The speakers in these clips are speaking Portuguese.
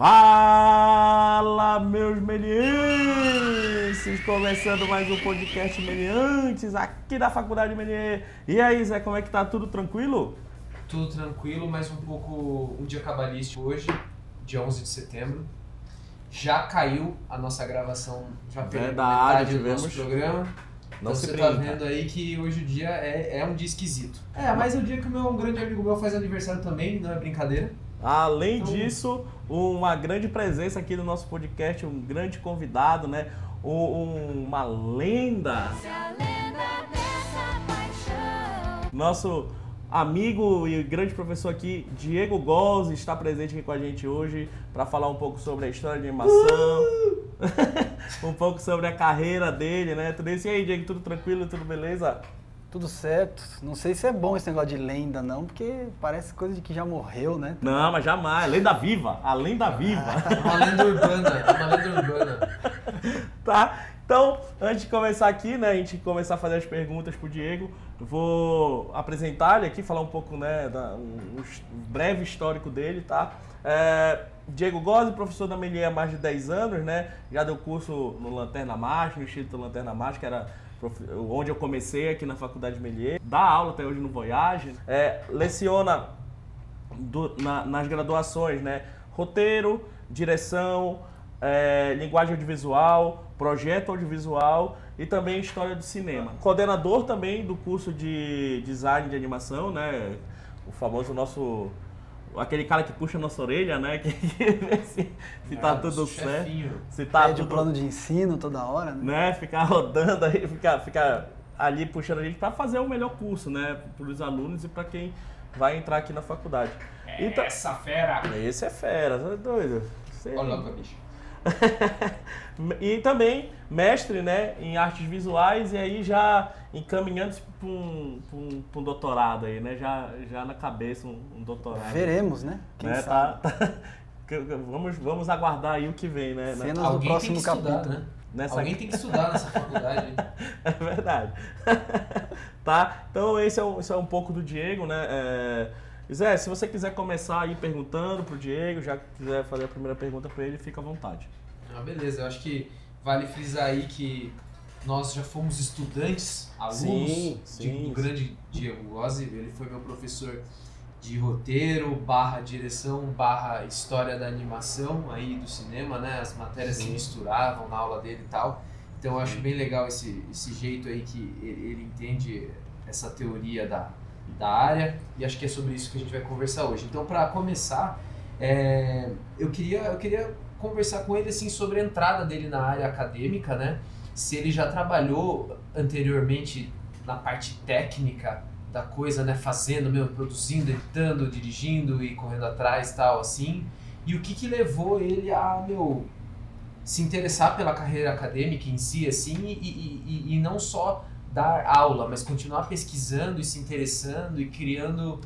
Fala, meus melienses! Começando mais um podcast Meliantes aqui da Faculdade Melier. E aí, Zé, como é que tá? Tudo tranquilo? Tudo tranquilo, mas um pouco um dia cabalístico hoje, dia 11 de setembro. Já caiu a nossa gravação, já perdeu metade do nosso programa. Não então se você tá brinca. vendo aí que hoje o dia é, é um dia esquisito. É, mas é o dia que o meu um grande amigo meu faz aniversário também, não é brincadeira. Além Então- disso, uma grande presença aqui no nosso podcast, um grande convidado, né? Um- um- uma lenda. Se a lenda dessa paixão Nosso amigo e grande professor aqui, Diego Gozzi, está presente aqui com a gente hoje para falar um pouco sobre a história de animação, um pouco sobre a carreira dele, né? Tudo isso. E aí, Diego, tudo tranquilo, tudo beleza? Tudo certo. Não sei se é bom esse negócio de lenda, não, porque parece coisa de que já morreu, né? Não, mas jamais. Lenda viva, a lenda viva. Uma lenda urbana, uma lenda urbana. tá? Então, antes de começar aqui, né, a gente começar a fazer as perguntas pro Diego, vou apresentar ele aqui, falar um pouco, né, da, um, um breve histórico dele, tá? É, Diego Gozzi, professor da Melier há mais de 10 anos, né? Já deu curso no Lanterna Mágica, no Instituto Lanterna Mágica, que era onde eu comecei aqui na Faculdade Melier. Dá aula até hoje no Voyage. É, leciona do- na- nas graduações, né? Roteiro, direção, é, linguagem audiovisual, projeto audiovisual e também história do cinema. Coordenador também do curso de design de animação, né? O famoso nosso aquele cara que puxa a nossa orelha, né? Que, que vê se, se tá Ah, tudo certo, se tá Pede o tudo plano de ensino toda hora, né? né, ficar rodando aí, ficar, ficar ali puxando a gente para fazer o melhor curso, né, para os alunos e para quem vai entrar aqui na faculdade. Então, Essa fera! esse é fera, você é doido. Você- Olha lá, bicho. e também mestre, né, em artes visuais e aí já encaminhando-se para um, um, um doutorado aí, né, já, já na cabeça um, um doutorado. Veremos, né? Quem né, sabe? tá, tá- vamos, vamos aguardar aí o que vem, né, na- Cenas do Alguém tem próximo que estudar, capítulo. né? nessa Alguém tem que estudar nessa faculdade. É verdade. tá? Então esse é, um, esse é um pouco do Diego, né? É... Zé, se você quiser começar aí perguntando pro Diego, já quiser fazer a primeira pergunta para ele, fica à vontade. Ah, beleza, eu acho que vale frisar aí que nós já fomos estudantes, alunos Sim, sim. do grande Diego Gozzi, ele foi meu professor de roteiro, barra direção, barra história da animação aí do cinema, né? As matérias se Sim. misturavam na aula dele e tal. Então eu acho bem legal esse, esse jeito aí que ele, ele entende essa teoria da, da área e acho que é sobre isso que a gente vai conversar hoje. Então para começar, é, eu, queria, eu queria conversar com ele assim sobre a entrada dele na área acadêmica, né? Se ele já trabalhou anteriormente na parte técnica da coisa, né? Fazendo, meu, produzindo, editando, dirigindo e correndo atrás, tal, assim. E o que que levou ele a, meu, se interessar pela carreira acadêmica em si, assim, e, e, e- e não só dar aula, mas continuar pesquisando e se interessando e criando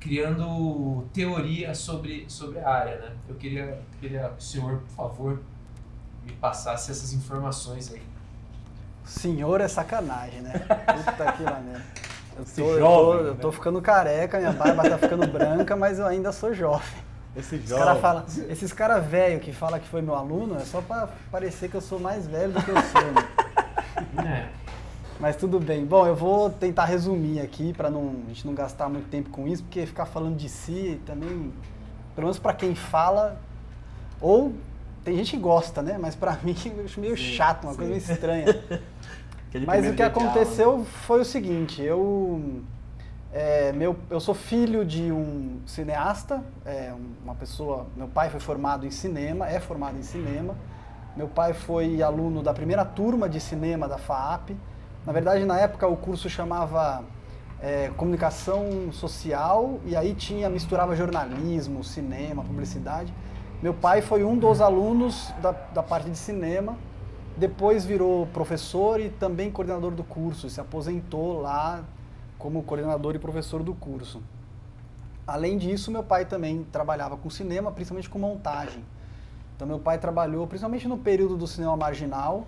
criando teoria sobre, sobre a área, né? Eu queria, queria que o senhor, por favor, me passasse essas informações aí. Senhor é sacanagem, né? Puta que lá, né? Eu tô, eu, jovem, tô, né? eu tô ficando careca, minha barba tá ficando branca, mas eu ainda sou jovem. Esse cara fala, esses caras velhos que falam que foi meu aluno é só pra parecer que eu sou mais velho do que eu sou, né? É. Mas tudo bem. Bom, eu vou tentar resumir aqui para não, a gente não gastar muito tempo com isso, porque ficar falando de si também, pelo menos para quem fala, ou tem gente que gosta, né? Mas para mim eu acho meio Sim, chato, uma sim. coisa meio estranha. Mas o que de aula, aconteceu foi o seguinte, eu é, meu, eu sou filho de um cineasta, é, uma pessoa, meu pai foi formado em cinema, é formado em cinema. Meu pai foi aluno da primeira turma de cinema da FAAP. Na verdade, na época o curso chamava é, comunicação social e aí tinha misturava jornalismo, cinema, publicidade. Meu pai foi um dos alunos da, da parte de cinema. Depois virou professor e também coordenador do curso. Se aposentou lá como coordenador e professor do curso. Além disso, meu pai também trabalhava com cinema, principalmente com montagem. Então, meu pai trabalhou principalmente no período do cinema marginal,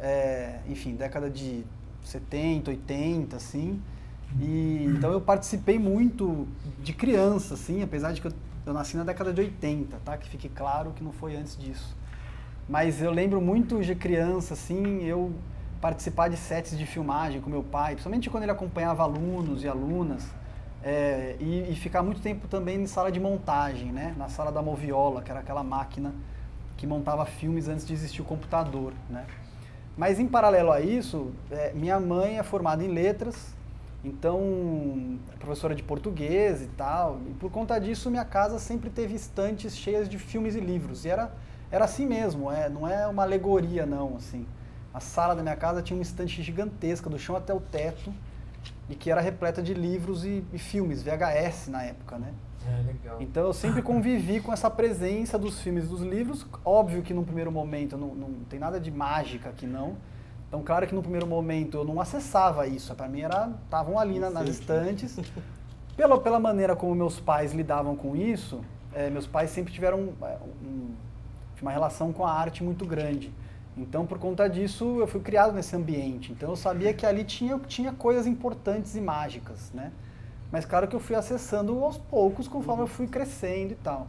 é, enfim, década de 70, 80, assim. E, então, eu participei muito de criança, assim, apesar de que eu Eu nasci na década de 80, tá? Que fique claro que não foi antes disso. Mas eu lembro muito de criança, assim, eu participar de sets de filmagem com meu pai, principalmente quando ele acompanhava alunos e alunas, é, e, e ficar muito tempo também em sala de montagem, né? Na sala da Moviola, que era aquela máquina que montava filmes antes de existir o computador, né? Mas em paralelo a isso, é, minha mãe é formada em letras, então professora de português e tal, e por conta disso minha casa sempre teve estantes cheias de filmes e livros, e era, era assim mesmo, é, não é uma alegoria não, assim. A sala da minha casa tinha uma estante gigantesca, do chão até o teto, e que era repleta de livros e, e filmes, VHS na época, né? É, legal. Então eu sempre convivi com essa presença dos filmes e dos livros. Óbvio que num primeiro momento não, não tem nada de mágica aqui não. Então claro que no primeiro momento eu não acessava isso. Para mim era estavam ali na- nas estantes. Pela, pela maneira como meus pais lidavam com isso, eh, meus pais sempre tiveram eh, um- uma relação com a arte muito grande. Então por conta disso eu fui criado nesse ambiente. Então eu sabia que ali tinha, tinha coisas importantes e mágicas, né? Mas claro que eu fui acessando aos poucos conforme eu fui crescendo e tal.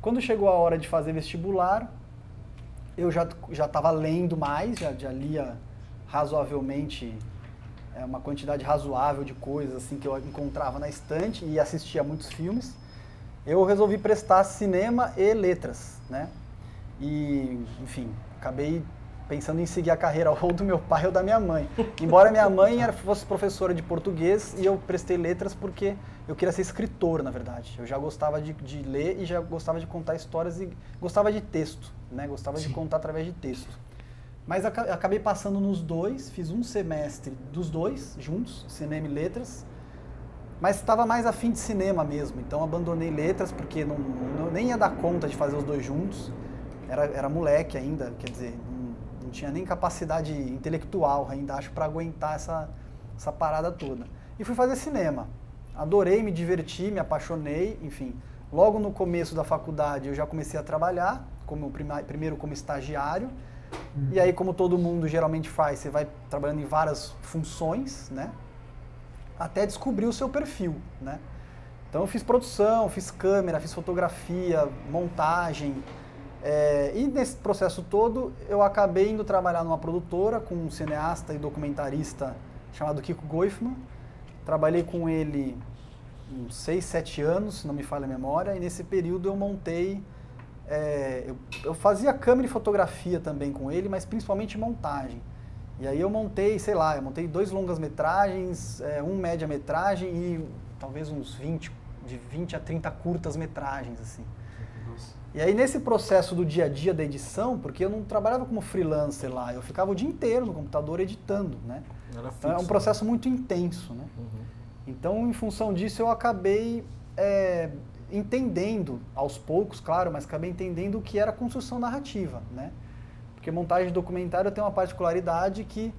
Quando chegou a hora de fazer vestibular, eu já já estava lendo mais, já, já lia razoavelmente é, uma quantidade razoável de coisas assim que eu encontrava na estante e assistia muitos filmes. Eu resolvi prestar cinema e letras, né? E, enfim, acabei pensando em seguir a carreira ou do meu pai ou da minha mãe. Embora minha mãe era, fosse professora de português e eu prestei letras porque eu queria ser escritor, na verdade. Eu já gostava de, de ler e já gostava de contar histórias e gostava de texto, né? Gostava de Sim. contar através de texto. Mas aca- acabei passando nos dois, fiz um semestre dos dois juntos, cinema e letras. Mas estava mais afim de cinema mesmo, então abandonei letras porque não, não- nem ia dar conta de fazer os dois juntos. Era, era moleque ainda, quer dizer, tinha nem capacidade intelectual ainda, acho, para aguentar essa, essa parada toda. E fui fazer cinema. Adorei, me diverti, me apaixonei, enfim. Logo no começo da faculdade eu já comecei a trabalhar, como primeiro como estagiário. E aí, como todo mundo geralmente faz, você vai trabalhando em várias funções, né? até descobrir o seu perfil, né? Então eu fiz produção, fiz câmera, fiz fotografia, montagem. É, e nesse processo todo eu acabei indo trabalhar numa produtora com um cineasta e documentarista chamado Kiko Goifman. Trabalhei com ele uns 6, 7 anos, se não me falha a memória, e nesse período eu montei. é, eu, eu fazia câmera e fotografia também com ele, mas principalmente montagem. E aí eu montei, sei lá, eu montei dois longas-metragens, é, um média-metragem e talvez uns 20, de 20 a 30 curtas-metragens, assim. Nossa. E aí nesse processo do dia a dia da edição, porque eu não trabalhava como freelancer lá, eu ficava o dia inteiro no computador editando, né? Era Então é um fixo, processo muito intenso, né? Uhum. Então, em função disso, eu acabei é, entendendo, aos poucos, claro, mas acabei entendendo o que era construção narrativa, né? Porque montagem de documentário tem uma particularidade que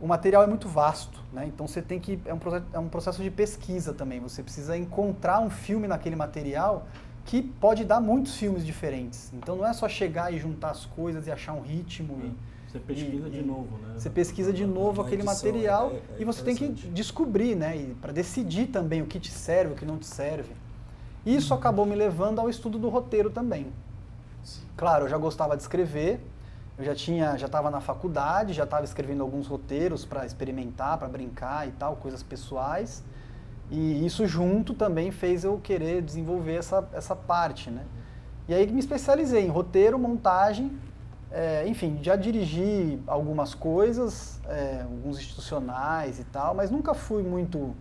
o material é muito vasto, né? Então você tem que é um, é um processo de pesquisa também. Você precisa encontrar um filme naquele material que pode dar muitos filmes diferentes. Então não é só chegar e juntar as coisas e achar um ritmo e Você pesquisa E- de novo, né? você pesquisa de novo aquele material é- é e você tem que descobrir, né? Para decidir também o que te serve, o que não te serve. Isso acabou me levando ao estudo do roteiro também. Sim. Claro, eu já gostava de escrever, eu já tinha, já estava na faculdade, já estava escrevendo alguns roteiros para experimentar, para brincar e tal, coisas pessoais. E isso junto também fez eu querer desenvolver essa, essa parte, né? E aí me especializei em roteiro, montagem, é, enfim, já dirigi algumas coisas, é, alguns institucionais e tal, mas nunca fui muito,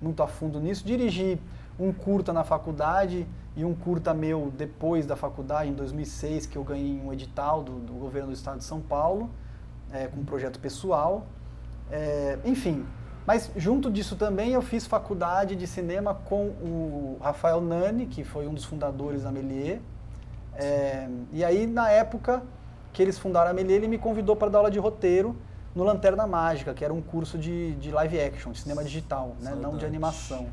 muito a fundo nisso. Dirigi um curta na faculdade e um curta meu depois da faculdade, em 2006, que eu ganhei um edital do, do governo do estado de São Paulo, é, com um projeto pessoal. Enfim, mas junto disso também eu fiz faculdade de cinema com o Rafael Nani, que foi um dos fundadores da Melier. É, e aí, na época que eles fundaram a Melier, ele me convidou para dar aula de roteiro no Lanterna Mágica, que era um curso de, de live action, de cinema digital, né, não de animação.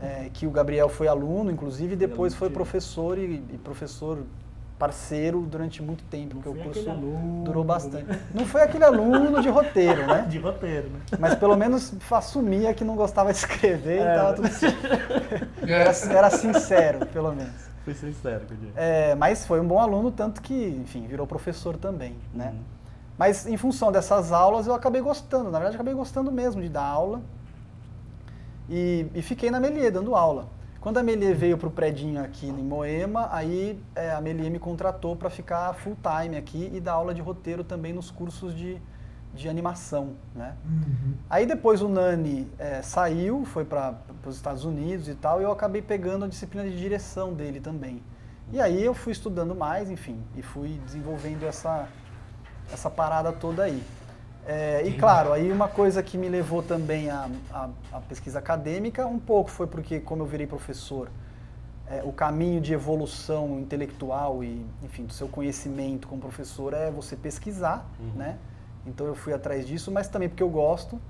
É, que o Gabriel foi aluno, inclusive, e depois foi professor e, e professor parceiro durante muito tempo, Não porque o foi curso aluno, durou bastante. Não foi aquele aluno de roteiro, né? De roteiro, né? Mas pelo menos assumia que não gostava de escrever É. e tava tudo. Era, era sincero, pelo menos. Fui sincero. É, mas foi um bom aluno, tanto que, enfim, virou professor também, né? Uhum. Mas em função dessas aulas eu acabei gostando, na verdade acabei gostando mesmo de dar aula e, e fiquei na Melier dando aula. Quando a Melier veio para o predinho aqui em Moema, aí é, a Melier me contratou para ficar full time aqui e dar aula de roteiro também nos cursos de, de animação, né? Aí depois o Nani é, saiu, foi para os Estados Unidos e tal, e eu acabei pegando a disciplina de direção dele também. E aí eu fui estudando mais, enfim, e fui desenvolvendo essa, essa parada toda aí. É, e claro, aí uma coisa que me levou também à, à, à pesquisa acadêmica, um pouco foi porque, como eu virei professor, é, o caminho de evolução intelectual e, enfim, do seu conhecimento como professor é você pesquisar, Uhum. né? Então eu fui atrás disso, mas também porque eu gosto.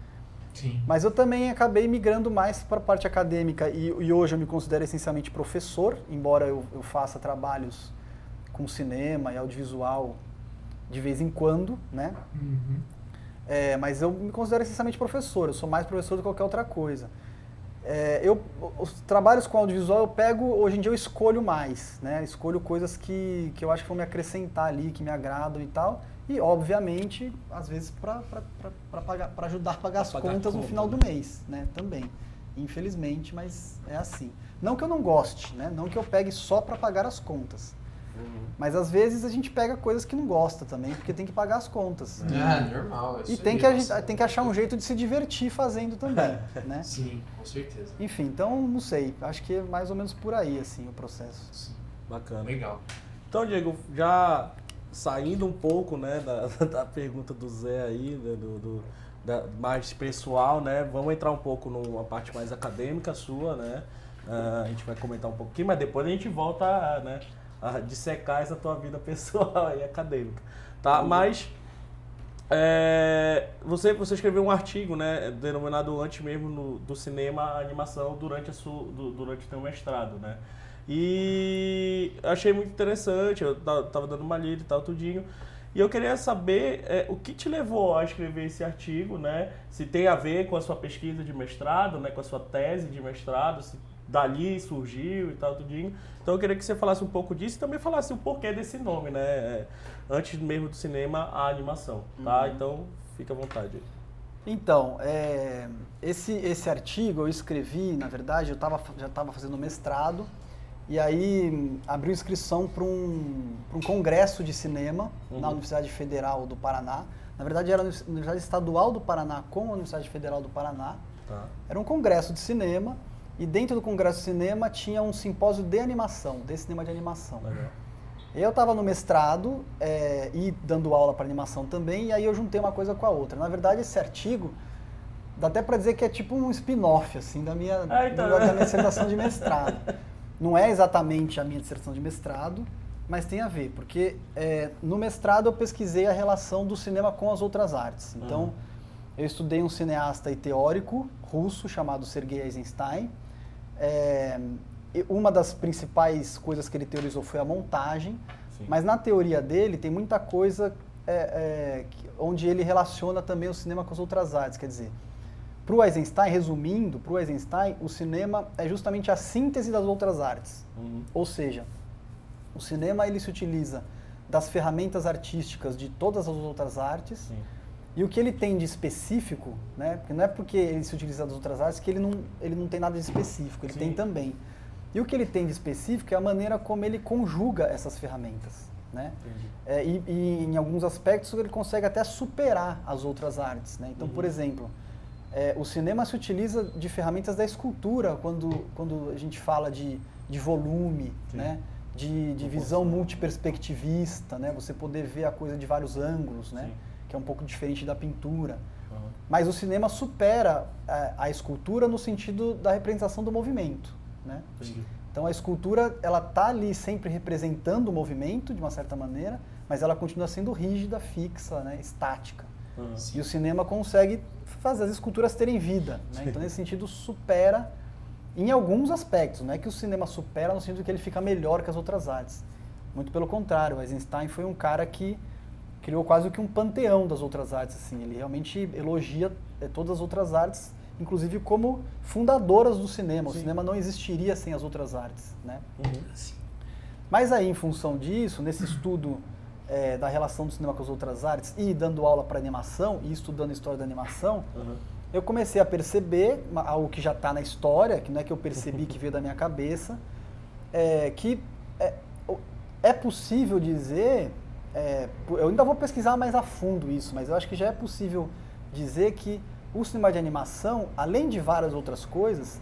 Sim. Mas eu também acabei migrando mais para a parte acadêmica e, e hoje eu me considero essencialmente professor, embora eu, eu faça trabalhos com cinema e audiovisual de vez em quando, né? Uhum. É, mas eu me considero essencialmente professor, eu sou mais professor do que qualquer outra coisa. É, eu, os trabalhos com audiovisual eu pego, hoje em dia eu escolho mais, né? Escolho coisas que, que eu acho que vão me acrescentar ali, que me agradam e tal. E, obviamente, às vezes para ajudar a pagar as pagar contas no final né? do mês, né? Também. Infelizmente, mas é assim. Não que eu não goste, né? Não que eu pegue só para pagar as contas. Uhum. Mas às vezes a gente pega coisas que não gosta também, porque tem que pagar as contas. Ah, normal. é E tem que, gente, tem que achar um jeito de se divertir fazendo também, né? Sim, com certeza. Enfim, então não sei, acho que é mais ou menos por aí assim o processo. Sim. Bacana. Legal. Então, Diego, já saindo um pouco né, da, da pergunta do Zé aí, né, do, do- da- mais pessoal, né? Vamos entrar um pouco numa parte mais acadêmica sua, né? Ah, a gente vai comentar um pouquinho, mas depois a gente volta a, né, a dissecar essa tua vida pessoal e acadêmica. Tá? Mas é, você, você escreveu um artigo, né, denominado antes mesmo no- do cinema a animação durante a sua, du- durante o teu mestrado, né? E achei muito interessante, eu ta- tava dando uma lida e tal, tudinho. E eu queria saber é, o que te levou a escrever esse artigo, né? Se tem a ver com a sua pesquisa de mestrado, né? Com a sua tese de mestrado, se dali surgiu e tal, tudinho. Então eu queria que você falasse um pouco disso e também falasse o porquê desse nome, né? É, antes mesmo do cinema, a animação, tá? Então fica à vontade. Então, é, esse, esse artigo eu escrevi, na verdade, eu tava, já estava fazendo mestrado, e aí hum, abriu inscrição para um, pra um congresso de cinema na Uhum. Universidade Federal do Paraná. Na verdade, era a Univers- Universidade Estadual do Paraná com a Universidade Federal do Paraná. Tá? Era um congresso de cinema, e dentro do congresso de cinema tinha um simpósio de animação, de cinema de animação. Legal. Eu estava no mestrado é, e dando aula para animação também, e aí eu juntei uma coisa com a outra. Na verdade, esse artigo dá até para dizer que é tipo um spin-off assim da minha, Ah, então. da minha dissertação de mestrado. Não é exatamente a minha dissertação de mestrado, mas tem a ver, porque é, no mestrado eu pesquisei a relação do cinema com as outras artes. Então, Uhum. eu estudei um cineasta e teórico russo chamado Sergei Eisenstein. É, uma das principais coisas que ele teorizou foi a montagem, Sim. mas na teoria dele tem muita coisa é, é, onde ele relaciona também o cinema com as outras artes. Quer dizer, para o Eisenstein, resumindo, para o Eisenstein, o cinema é justamente a síntese das outras artes. Uhum. Ou seja, o cinema ele se utiliza das ferramentas artísticas de todas as outras artes Sim. E o que ele tem de específico, né? Porque não é porque ele se utiliza das outras artes que ele não, ele não tem nada de específico, ele Sim. tem também. E o que ele tem de específico é a maneira como ele conjuga essas ferramentas, né? É, e, e em alguns aspectos ele consegue até superar as outras artes, né? Então, por Uhum. exemplo, é, o cinema se utiliza de ferramentas da escultura quando, quando a gente fala de, de volume, Sim. né? De, de visão multiperspectivista, né? Você poder ver a coisa de vários ângulos, né? Sim. Que é um pouco diferente da pintura. Uhum. Mas o cinema supera é, a escultura no sentido da representação do movimento, né? Então a escultura ela tá ali sempre representando o movimento de uma certa maneira, mas ela continua sendo rígida, fixa, né? estática. Uhum. E o cinema consegue fazer as esculturas terem vida. Né? Então, nesse sentido, supera em alguns aspectos. Não é que o cinema supera no sentido que ele fica melhor que as outras artes. Muito pelo contrário, o Eisenstein foi um cara que criou quase que um panteão das outras artes. Assim. Ele realmente elogia eh, todas as outras artes, inclusive como fundadoras do cinema. O Sim. cinema não existiria sem as outras artes. Né? Uhum. Mas aí, em função disso, nesse estudo eh, da relação do cinema com as outras artes e dando aula para animação e estudando história da animação, Uhum. eu comecei a perceber algo que já está na história, que não é que eu percebi que veio da minha cabeça, é, que é, o- é possível dizer, é, eu ainda vou pesquisar mais a fundo isso, mas eu acho que já é possível dizer que o cinema de animação, além de várias outras coisas,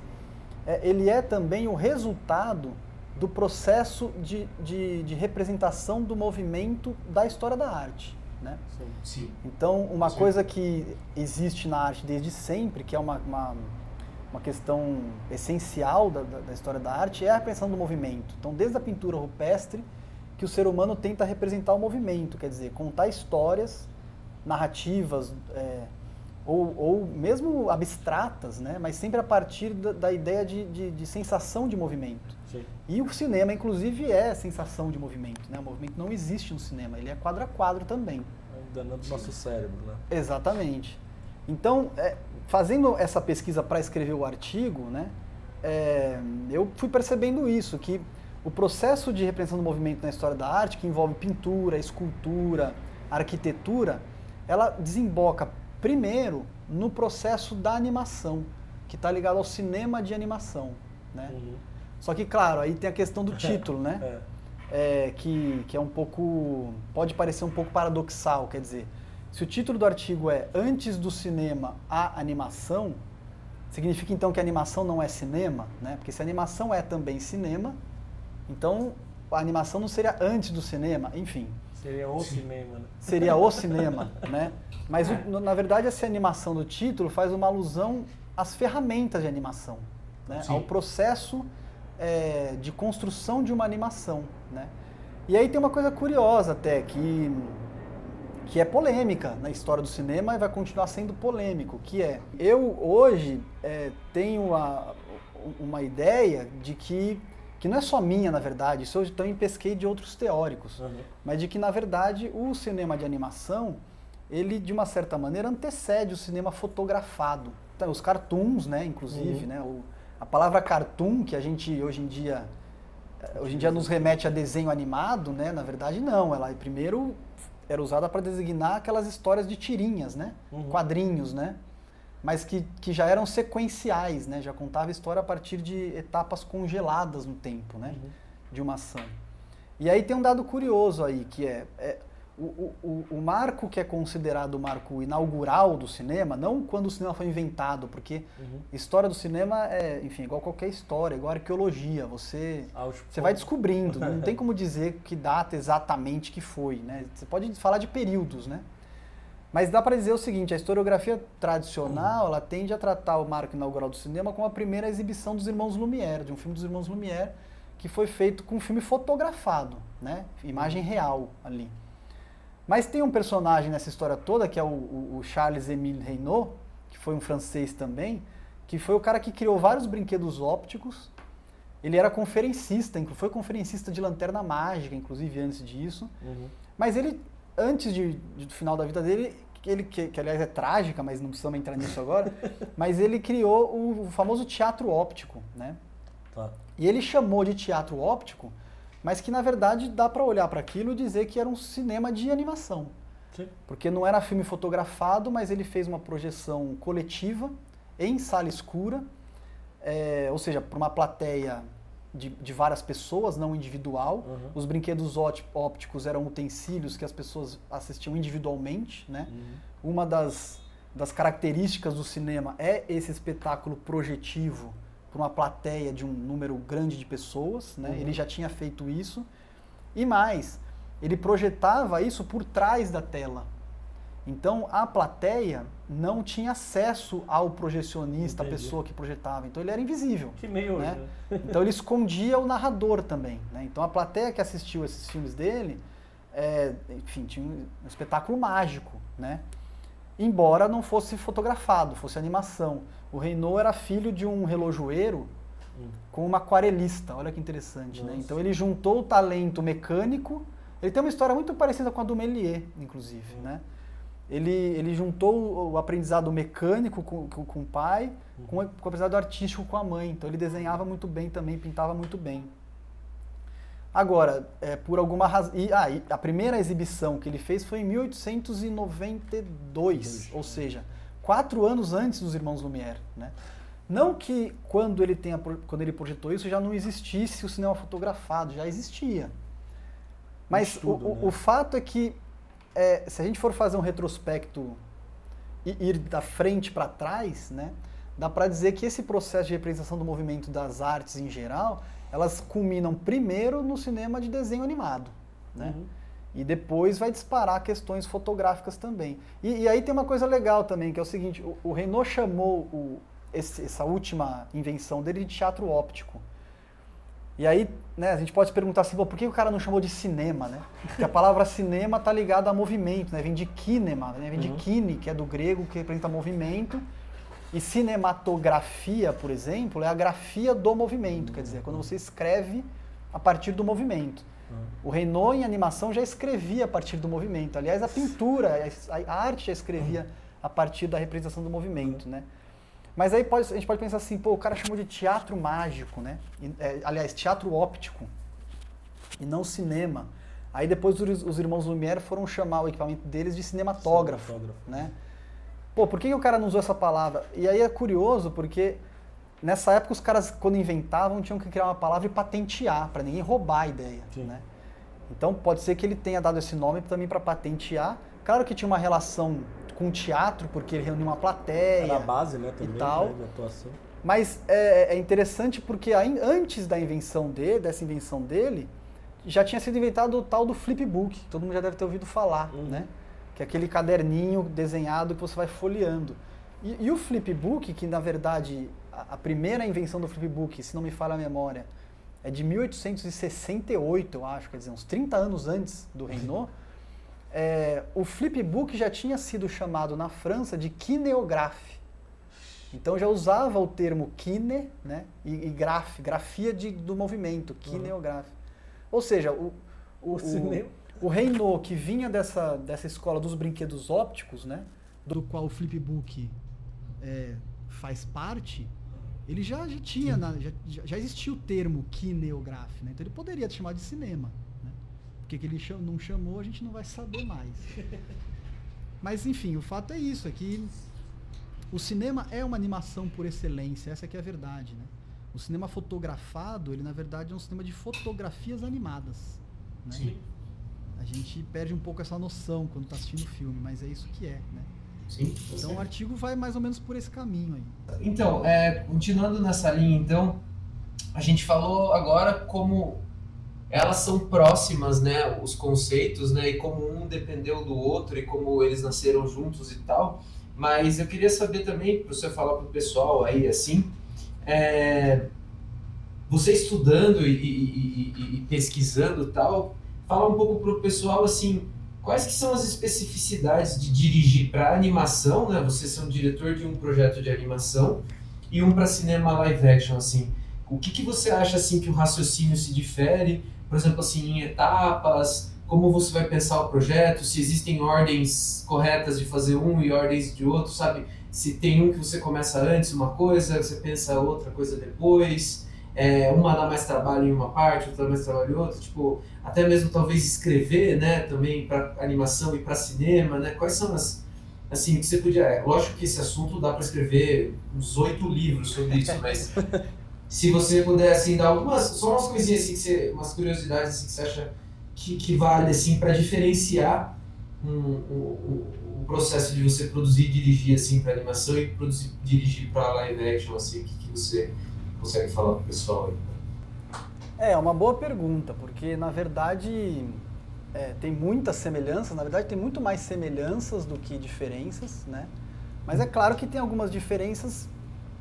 é, ele é também o resultado do processo de, de, de representação do movimento da história da arte. Né? Sim. Sim. Então, uma Sim. coisa que existe na arte desde sempre, que é uma, uma, uma questão essencial da, da, da história da arte, é a representação do movimento. Então, desde a pintura rupestre, que o ser humano tenta representar o movimento, quer dizer, contar histórias, narrativas, é, ou, ou mesmo abstratas, né? mas sempre a partir da, da ideia de, de, de sensação de movimento. Sim. E o cinema, inclusive, é sensação de movimento. Né? O movimento não existe no cinema, ele é quadro a quadro também. Danando o nosso cérebro, né? Exatamente. Então, é, fazendo essa pesquisa para escrever o artigo, né, é, eu fui percebendo isso, que o processo de representação do movimento na história da arte, que envolve pintura, escultura, arquitetura, ela desemboca primeiro no processo da animação, que está ligado ao cinema de animação. Né? Uhum. Só que, claro, aí tem a questão do título, né? É. é, que, que é um pouco. pode parecer um pouco paradoxal, quer dizer, se o título do artigo é Antes do cinema a animação, significa então que a animação não é cinema, né? Porque se a animação é também cinema, então a animação não seria antes do cinema, enfim, Seria o cinema, né? seria o cinema, né? Mas o- no- na verdade essa animação do título faz uma alusão às ferramentas de animação, né? Sim. ao processo é, de construção de uma animação, né? E aí tem uma coisa curiosa até que que é polêmica na história do cinema e vai continuar sendo polêmico, que é eu hoje é, tenho a- uma ideia de que que não é só minha na verdade, isso eu também pesquei de outros teóricos Uhum. mas de que na verdade o cinema de animação ele de uma certa maneira antecede o cinema fotografado então, os cartoons né inclusive Uhum. né o, a palavra cartoon que a gente hoje em dia eh, hoje em dia nos remete a desenho animado né na verdade não ela primeiro era usada para designar aquelas histórias de tirinhas né Uhum. quadrinhos né mas que, que já eram sequenciais né já contava a história a partir de etapas congeladas no tempo né Uhum. de uma ação. E aí tem um dado curioso aí, que é, é o, o, o- marco que é considerado o marco inaugural do cinema, não quando o cinema foi inventado, porque Uhum. história do cinema é, enfim, igual qualquer história, igual arqueologia, você, Aos você vai descobrindo, não tem como dizer que data exatamente que foi, né? Você pode falar de períodos, né? Mas dá para dizer o seguinte, a historiografia tradicional, ela tende a tratar o marco inaugural do cinema como a primeira exibição dos irmãos Lumière, de um filme dos irmãos Lumière, que foi feito com um filme fotografado, né? Imagem real ali. Mas tem um personagem nessa história toda, que é o, o- Charles-Émile Reynaud, que foi um francês também, que foi o cara que criou vários brinquedos ópticos. Ele era conferencista, foi conferencista de Lanterna Mágica, inclusive antes disso. Uhum. Mas ele, antes de, de- do final da vida dele, que ele, que, que aliás é trágica, mas não precisamos entrar nisso agora, mas ele criou o, famoso teatro óptico, né? Tá. E ele chamou de teatro óptico, mas que na verdade dá para olhar para aquilo e dizer que era um cinema de animação. Sim. Porque não era filme fotografado, mas ele fez uma projeção coletiva em sala escura, é, ou seja, para uma plateia de, de várias pessoas, não individual. Uhum. Os brinquedos ópticos eram utensílios que as pessoas assistiam individualmente. Né? Uhum. Uma das, das características do cinema é esse espetáculo projetivo para uma plateia de um número grande de pessoas. Né? Uhum. Ele já tinha feito isso. E mais, ele projetava isso por trás da tela. Então a plateia não tinha acesso ao projecionista, a Entendi. pessoa que projetava. Então ele era invisível. Que meio Né? né? Então ele escondia o narrador também. Né? Então a plateia que assistiu esses filmes dele, é, enfim, tinha um espetáculo mágico, né? Embora não fosse fotografado, fosse animação. O Reynaud era filho de um relojoeiro com uma aquarelista. Olha que interessante, né? Então ele juntou o talento mecânico. Ele tem uma história muito parecida com a do Méliès, inclusive, né? Ele, ele juntou o- aprendizado mecânico com, com, com o pai, com, o- com o aprendizado artístico com a mãe. Então ele desenhava muito bem também, pintava muito bem. Agora, é, por alguma razão. Ah, e a primeira exibição que ele fez foi em 1892, ou seja, quatro anos antes dos Irmãos Lumière. Né? Não que quando ele, tenha, quando ele projetou isso já não existisse o cinema fotografado, já existia. Mas estudo, o- né? o fato é que, é, se a gente for fazer um retrospecto e ir da frente para trás, né, dá para dizer que esse processo de representação do movimento das artes em geral, elas culminam primeiro no cinema de desenho animado, né? Uhum. E depois vai disparar questões fotográficas também. E, e aí tem uma coisa legal também, que é o seguinte, o, o Renault chamou o- esse- essa última invenção dele de teatro óptico. E aí, né, a gente pode se perguntar assim, por que o cara não chamou de cinema, né? Porque a palavra cinema está ligada a movimento, né? Vem de kinema, né? Vem de Uhum. kine, que é do grego, que representa movimento. E cinematografia, por exemplo, é a grafia do movimento, quer dizer, quando você escreve a partir do movimento. O Renault em animação já escrevia a partir do movimento. Aliás, a pintura, a, a arte já escrevia a partir da representação do movimento, né? Mas aí pode- a gente pode pensar assim, pô, o cara chamou de teatro mágico, né? E, é, aliás, teatro óptico e não cinema. Aí depois os, os irmãos Lumière foram chamar o equipamento deles de cinematógrafo, Cinematógrafo. né? Pô, por que, que o cara não usou essa palavra? E aí é curioso porque nessa época os caras quando inventavam tinham que criar uma palavra e patentear para ninguém roubar a ideia, Sim. né? Então pode ser que ele tenha dado esse nome também para patentear. Claro que tinha uma relação com o teatro porque ele reunia uma plateia. Era a base, né, também, tal. né, de atuação. Mas é, é interessante porque antes da invenção dele, dessa invenção dele, já tinha sido inventado o tal do flipbook, que todo mundo já deve ter ouvido falar, Uhum. né? Que é aquele caderninho desenhado que você vai folheando. E, e o flipbook, que na verdade a, a primeira invenção do flipbook, se não me falha a memória, é de 1868, eu acho, quer dizer, uns 30 anos antes do Renault. É, o flipbook já tinha sido chamado na França de kineographe. Então já usava o termo kine né, e, e graf, grafia de, do movimento, kineographe. Ou seja, o, o, O o Renault, que vinha dessa, dessa escola dos brinquedos ópticos, né, do qual o flipbook é, faz parte, ele já, já tinha, na- já, já existia o termo kineographe, né? então ele poderia chamar de cinema. Porque que ele cham- não chamou, a gente não vai saber mais. Mas enfim, o fato é isso, é que o cinema é uma animação por excelência, essa que é a verdade, né? O cinema fotografado, ele na verdade é um cinema de fotografias animadas, né? Sim. A gente perde um pouco essa noção quando está assistindo o filme, mas é isso que é, né? Sim. Então o artigo vai mais ou menos por esse caminho aí. Então, é, continuando nessa linha, então, a gente falou agora como elas são próximas, né, os conceitos, né, e como um dependeu do outro e como eles nasceram juntos e tal. Mas eu queria saber também, para você falar para o pessoal aí, assim, é, você estudando e, e- e- e pesquisando tal, falar um pouco para o pessoal, assim, quais que são as especificidades de dirigir para animação, né? Você ser um diretor de um projeto de animação e um para cinema live action, assim. O que, que você acha, assim, que o raciocínio se difere? Por exemplo, assim, em etapas, como você vai pensar o projeto, se existem ordens corretas de fazer um e ordens de outro, sabe? Se tem um que você começa antes uma coisa, você pensa outra coisa depois, é, uma dá mais trabalho em uma parte, outra dá mais trabalho em outra, tipo, até mesmo talvez escrever, né, também para animação e para cinema, né? Quais são as assim, que você podia, é, lógico que esse assunto dá para escrever uns oito livros sobre isso, mas se você puder assim dar algumas, só umas coisinhas assim que você, umas curiosidades assim que você acha que, que vale assim para diferenciar um, o, o, o processo de você produzir e dirigir assim para animação e produzir dirigir para live action assim, o que, que você consegue falar pro pessoal aí? É, uma boa pergunta, porque na verdade é, tem muitas semelhanças, na verdade tem muito mais semelhanças do que diferenças, né? Mas é claro que tem algumas diferenças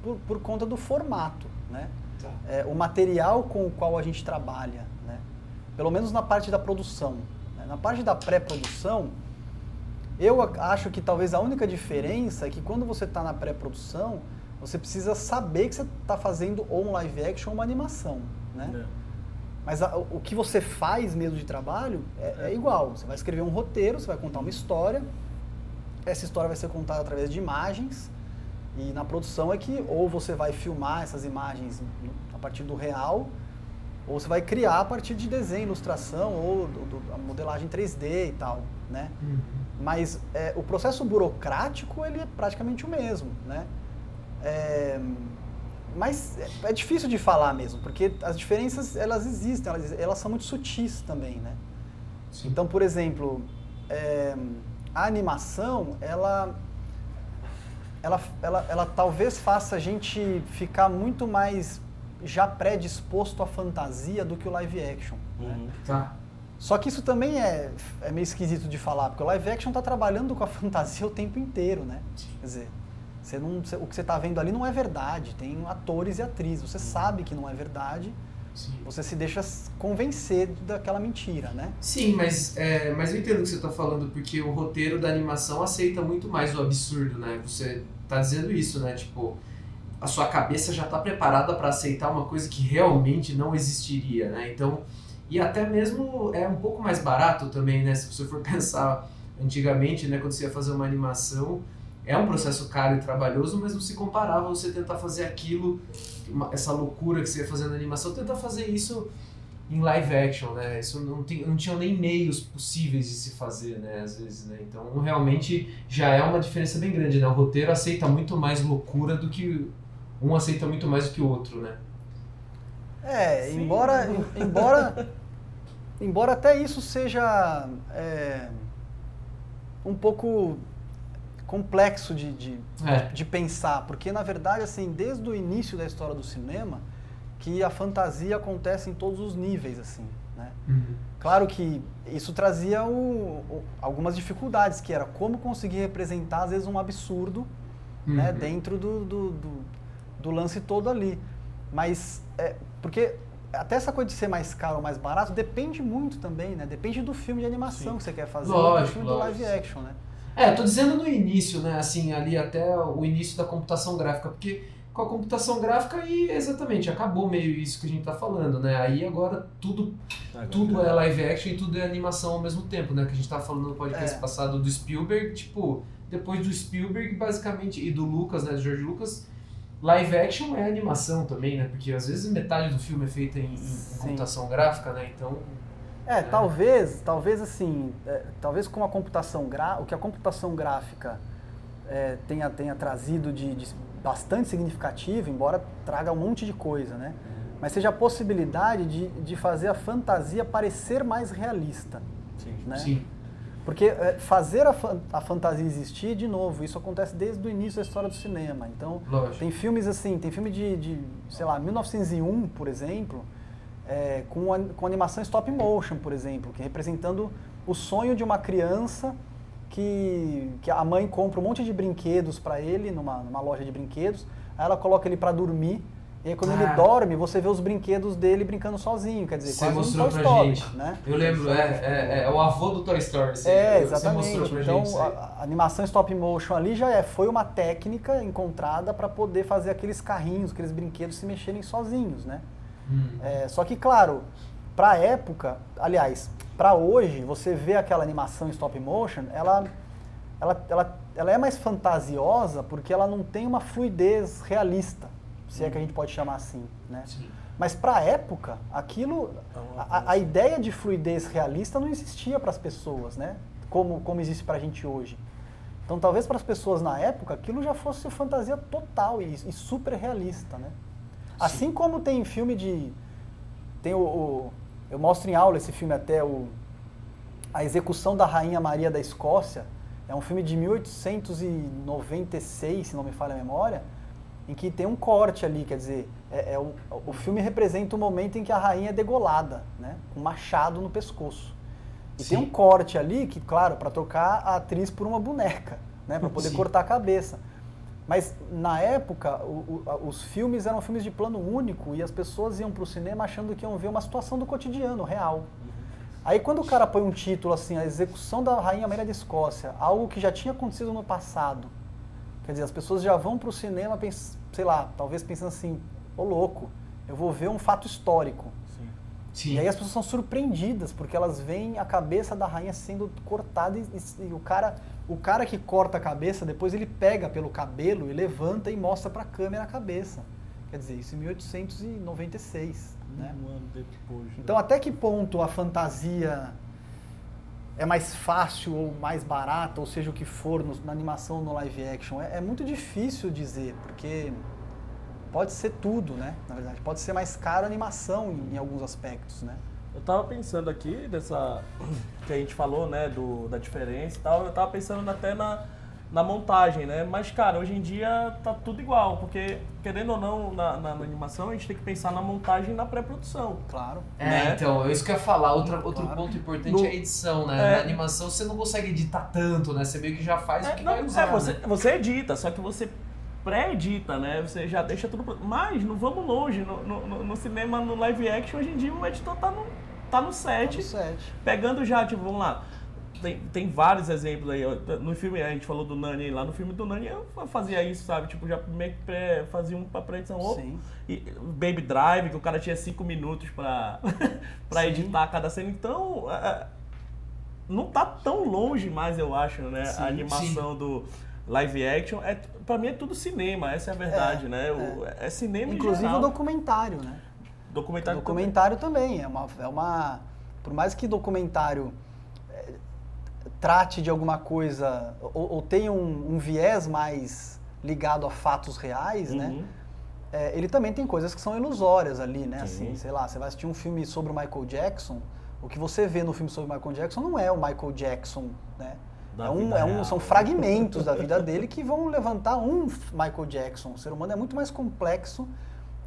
por, por conta do formato, né? Tá. É, o material com o qual a gente trabalha, né? Pelo menos na parte da produção. né? Na parte da pré-produção, eu acho que talvez a única diferença é que quando você está na pré-produção, você precisa saber que você está fazendo ou um live action ou uma animação, né? É. Mas a- o que você faz mesmo de trabalho é, é igual. Você vai escrever um roteiro, você vai contar uma história. Essa história vai ser contada através de imagens. E na produção é que ou você vai filmar essas imagens a partir do real, ou você vai criar a partir de desenho, ilustração ou do, do- modelagem 3D e tal, né? Mas é, o processo burocrático ele é praticamente o mesmo, né? É, mas é, é difícil de falar mesmo, porque as diferenças elas existem, elas, elas são muito sutis também, né? Sim. Então, por exemplo, é, a animação, ela, ela, ela, ela talvez faça a gente ficar muito mais já predisposto à fantasia do que o live action. né? Uhum. Tá. Só que isso também é, é meio esquisito de falar, porque o live action está trabalhando com a fantasia o tempo inteiro, né? Quer dizer, você não, você- o que você está vendo ali não é verdade, tem atores e atrizes, você sabe que não é verdade, Sim. você se deixa convencer daquela mentira, né? Sim, mas, é, mas eu entendo o que você está falando, porque o roteiro da animação aceita muito mais o absurdo, né? Você tá dizendo isso, né? Tipo, a sua cabeça já está preparada para aceitar uma coisa que realmente não existiria, né? Então, e até mesmo é um pouco mais barato também, né? Se você for pensar antigamente, né? Quando você ia fazer uma animação, é um processo caro e trabalhoso, mas não se comparava você tentar fazer aquilo, uma- essa loucura que você ia fazer na animação, tentar fazer isso em live action, né? Isso não, tem, não tinham nem meios possíveis de se fazer, né? Às vezes, né? Então, realmente, já é uma diferença bem grande, né? O roteiro aceita muito mais loucura do que... Um aceita muito mais do que o outro, né? É, Sim. embora, em- embora, embora até isso seja é, um pouco complexo de, de, É. de pensar, porque na verdade, assim, desde o início da história do cinema, que a fantasia acontece em todos os níveis, assim, né? Claro que isso trazia o- o- algumas dificuldades, que era como conseguir representar, às vezes, um absurdo né, Uhum. dentro do, do, do, do lance todo ali. Mas, é, porque até essa coisa de ser mais caro ou mais barato depende muito também, né? Depende do filme de animação Sim. que você quer fazer, Lógico, do filme do lógico. live action, né? É, eu tô dizendo no início, né? Assim, ali até o início da computação gráfica, porque com a computação gráfica aí, exatamente, acabou meio isso que a gente tá falando, né? Aí agora tudo Agora, tudo é live action e tudo é animação ao mesmo tempo, né? Que a gente tava falando no podcast É. passado do Spielberg, tipo, depois do Spielberg, basicamente, e do Lucas, né, do George Lucas, live action é animação também, né? Porque às vezes metade do filme é feita em, em computação gráfica, né? Então, É, É. talvez, talvez assim, é, talvez com a computação gra o que a computação gráfica é, tenha, tenha trazido de, de bastante significativo, embora traga um monte de coisa, né? Mas seja a possibilidade de, de fazer a fantasia parecer mais realista, Sim. né? sim. Porque é, fazer a, fan- a fantasia existir, de novo, isso acontece desde o início da história do cinema. Então, Lógico. tem filmes assim, tem filme de, de sei lá, 1901, por exemplo, é, com, a- com animação stop motion, por exemplo, que representando o sonho de uma criança que, que a mãe compra um monte de brinquedos para ele numa, numa loja de brinquedos, aí ela coloca ele para dormir, e aí quando Ah. ele dorme, você vê os brinquedos dele brincando sozinho, quer dizer, Você quase um mostrou Toy pra Story, gente. né? Eu lembro, é, é, é o avô do Toy Story. assim, É, você exatamente. pra Então, gente a, a animação stop motion ali já é, foi uma técnica encontrada para poder fazer aqueles carrinhos, aqueles brinquedos se mexerem sozinhos, né? Hum. É, só que, claro, para a época, aliás, para hoje, você vê aquela animação stop motion, ela, ela, ela, ela é mais fantasiosa porque ela não tem uma fluidez realista, se é que a gente pode chamar assim, né? Sim. Mas para a época, aquilo, É a, a ideia de fluidez realista não existia para as pessoas, né? Como, como existe para a gente hoje. Então, talvez para as pessoas na época, aquilo já fosse fantasia total e, e super realista, né? Assim como tem filme de tem o, o- eu mostro em aula esse filme até o a execução da rainha Maria da Escócia é um filme de 1896 se não me falha a memória em que tem um corte ali quer dizer é, é o, o filme representa o momento em que a rainha é degolada né com um machado no pescoço e tem Sim. um corte ali que claro para trocar a atriz por uma boneca né para poder Sim. cortar a cabeça mas na época, o- o- os filmes eram filmes de plano único e as pessoas iam para o cinema achando que iam ver uma situação do cotidiano, real. Aí quando o cara põe um título assim, a execução da Rainha Maria da Escócia, algo que já tinha acontecido no passado, Quer dizer, as pessoas já vão pro cinema, pens- sei lá, talvez pensando assim, ô louco, eu vou ver um fato histórico. Sim. Sim. E aí as pessoas são surpreendidas, porque elas veem a cabeça da rainha sendo cortada e, e o cara o cara que corta a cabeça, depois ele pega pelo cabelo e levanta e mostra pra câmera a cabeça. Quer dizer, isso em 1896, né? Um ano depois. né? Então até que ponto a fantasia é mais fácil ou mais barata, ou seja o que for, no- na animação ou no live action? É, é muito difícil dizer, porque pode ser tudo, né? Na verdade, pode ser mais caro a animação em, em alguns aspectos, né? Eu tava pensando aqui dessa que a gente falou, né, do, da diferença e tal, eu tava pensando até na, na montagem, né? Mas, cara, hoje em dia tá tudo igual, porque, querendo ou não, na, na- na animação, a gente tem que pensar na montagem e na pré-produção. Claro. É, né? então, é isso que eu ia falar. Outra, outro Claro. ponto importante No- é a edição, né? É. Na animação você não consegue editar tanto, né? Você meio que já faz o É, que não, vai usar, é, você, né? você edita, só que você pré-edita, né? Você já deixa tudo. pronto. Mas não vamos longe. No, no- no- no cinema, no live action, hoje em dia o editor tá no, tá no Tá set. no set. Pegando já, tipo, vamos lá. Tem, tem vários exemplos aí. No filme, a gente falou do Nani lá. No filme do Nani eu fazia isso, sabe? Tipo, já meio que pré, fazia um pra pré-edição. Sim. E Baby Drive, que o cara tinha cinco minutos pra, pra Sim. editar cada cena. Então, é, não tá tão longe mais, eu acho, né? Sim, a animação do live action. É, pra mim é tudo cinema, essa é a verdade, É, né? O- é. cinema em Inclusive o documentário, né? Documentário. documentário também. É uma, é uma. Por mais que documentário eh, trate de alguma coisa ou, ou tenha um, um viés mais ligado a fatos reais, também. né? Uhum. É, ele também tem coisas que são ilusórias ali, né? Sim. Assim, sei lá, você vai assistir um filme sobre o Michael Jackson, o que você vê no filme sobre o Michael Jackson não é o Michael Jackson, né? É um, é um- são fragmentos da vida dele que vão levantar um Michael Jackson. O ser humano é muito mais complexo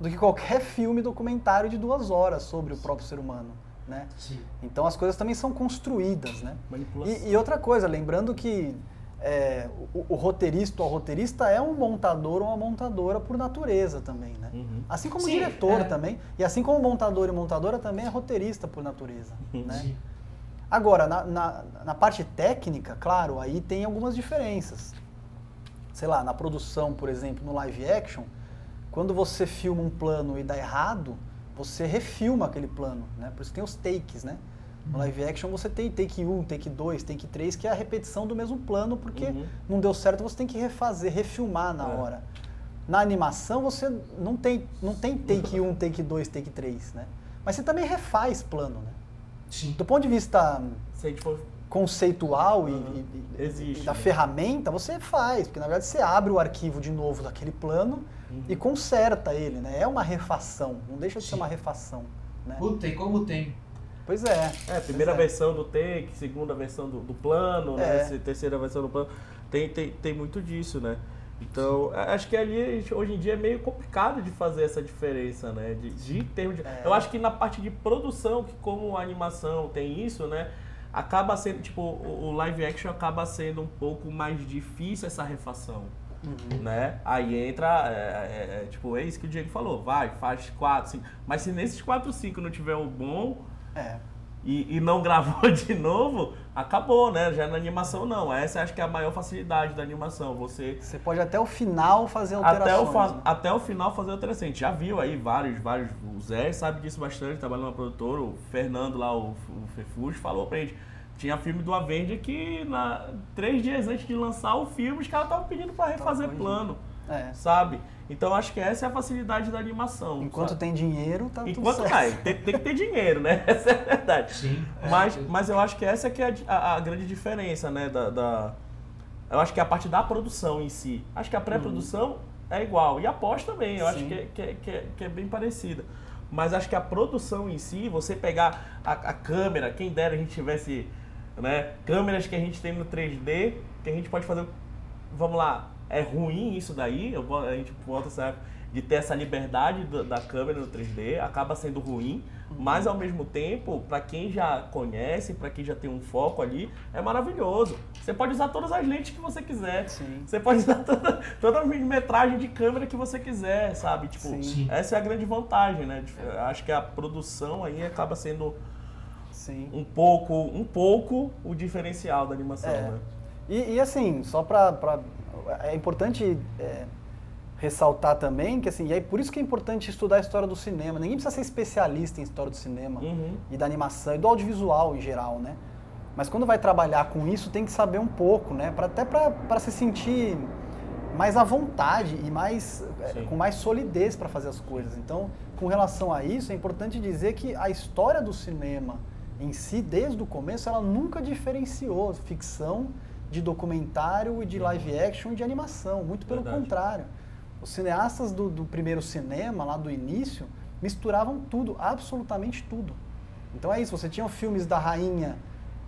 do que qualquer filme documentário de duas horas sobre o próprio ser humano, né? Sim. Então as coisas também são construídas, né? Manipulação. E, e outra coisa, lembrando que é, o, o roteirista ou a roteirista é um montador ou uma montadora por natureza também, né? Uhum. Assim como o Sim, diretor é. também, e assim como o montador e montadora também é roteirista por natureza, né? Sim. Agora, na, na, na parte técnica, claro, aí tem algumas diferenças. Sei lá, na produção, por exemplo, no live action, quando você filma um plano e dá errado, você refilma aquele plano, né? Por isso tem os takes, né? No live action você tem take 1, take 2, take 3, que é a repetição do mesmo plano, porque Uhum. não deu certo, você tem que refazer, refilmar na É. hora. Na animação você não tem, não tem take 1, take 2, take 3, né? Mas você também refaz plano, né? Sim. Do ponto de vista Se a gente for conceitual e- Uhum. e, e- Existe, e da né? ferramenta, você faz, porque na verdade você abre o arquivo de novo daquele plano Uhum. e conserta ele, né? É uma refação, não deixa de ser uma refação, né? Puta, e como tem? Pois é. É, primeira Pois é. versão do take, segunda versão do, do plano, É. né? Terceira versão do plano. Tem, tem, tem muito disso, né? Então, acho que ali, hoje em dia, é meio complicado de fazer essa diferença, né? De, de termo de... É. Eu acho que na parte de produção, que como a animação tem isso, né? Acaba sendo, tipo, o, live action acaba sendo um pouco mais difícil essa refação, Uhum. né? Aí entra, é, é, é, tipo, é isso que o Diego falou, vai, faz quatro, cinco. Mas se nesses quatro, cinco não tiver o bom, É. e, e não gravou de novo, acabou, né? Já na animação não. Essa acho que é a maior facilidade da animação. Você Você pode até o final fazer alterações. até o, fa- né? até o final fazer alteração. A gente já viu aí vários, vários. O Zé sabe disso bastante, trabalhando na produtora, o Fernando lá, o, o falou pra gente. Tinha filme do Avenger que na, três dias antes de lançar o filme, os caras estavam pedindo pra refazer plano, É. sabe? Então acho que essa é a facilidade da animação. Enquanto sabe? tem dinheiro, tá Enquanto tudo certo. tem, tem que ter dinheiro, né? Essa é a verdade. Sim. é. Mas, mas eu acho que essa que é a a, a grande diferença, né? Da, da- eu acho que é a parte da produção em si. Acho que a pré-produção é igual. E a pós também, eu acho Sim. que, é- que, é- que, é, que é bem parecida. Mas acho que a produção em si, você pegar a, a câmera, quem dera a gente tivesse né, câmeras que a gente tem no 3D, que a gente pode fazer. Vamos lá, é ruim isso daí, eu, a gente volta essa de ter essa liberdade do- da câmera no 3D, acaba sendo ruim, mas ao mesmo tempo, para quem já conhece, para quem já tem um foco ali, é maravilhoso. Você pode usar todas as lentes que você quiser. Sim. Você pode usar toda, toda a milimetragem de câmera que você quiser, sabe? Tipo, Sim. Essa é a grande vantagem, né? Eu Acho que a produção aí acaba sendo Sim. um pouco, um pouco o diferencial da animação, É. né? E, e assim, só pra é importante é, ressaltar também que assim, e é por isso que é importante estudar a história do cinema. Ninguém precisa ser especialista em história do cinema Uhum. e da animação e do audiovisual em geral, né? Mas quando vai trabalhar com isso, tem que saber um pouco, né? Pra, até para se sentir mais à vontade e mais é, Sim. com mais solidez para fazer as coisas. Então, com relação a isso, é importante dizer que a história do cinema em si, desde o começo, ela nunca diferenciou ficção de documentário e de live action e de animação. Muito pelo Verdade. contrário. Os cineastas do, do primeiro cinema, lá do início, misturavam tudo, absolutamente tudo. Então é isso, você tinha filmes da rainha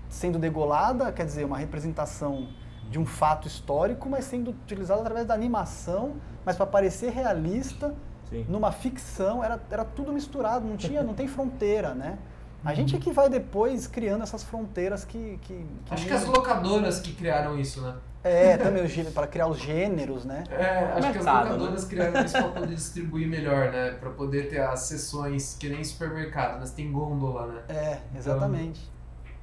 sendo degolada, quer dizer, uma representação de um fato histórico, mas sendo utilizada através da animação, mas para parecer realista, Sim. numa ficção, era, era tudo misturado, não tinha, não tem fronteira, né? A gente é que vai depois criando essas fronteiras que... que, que Acho que as locadoras que criaram isso, né? É, também para criar os gêneros, né? É, acho que as Mercado, locadoras criaram isso pra poder distribuir melhor, né? Pra poder ter as sessões que nem supermercado, mas tem gôndola, né? É, exatamente.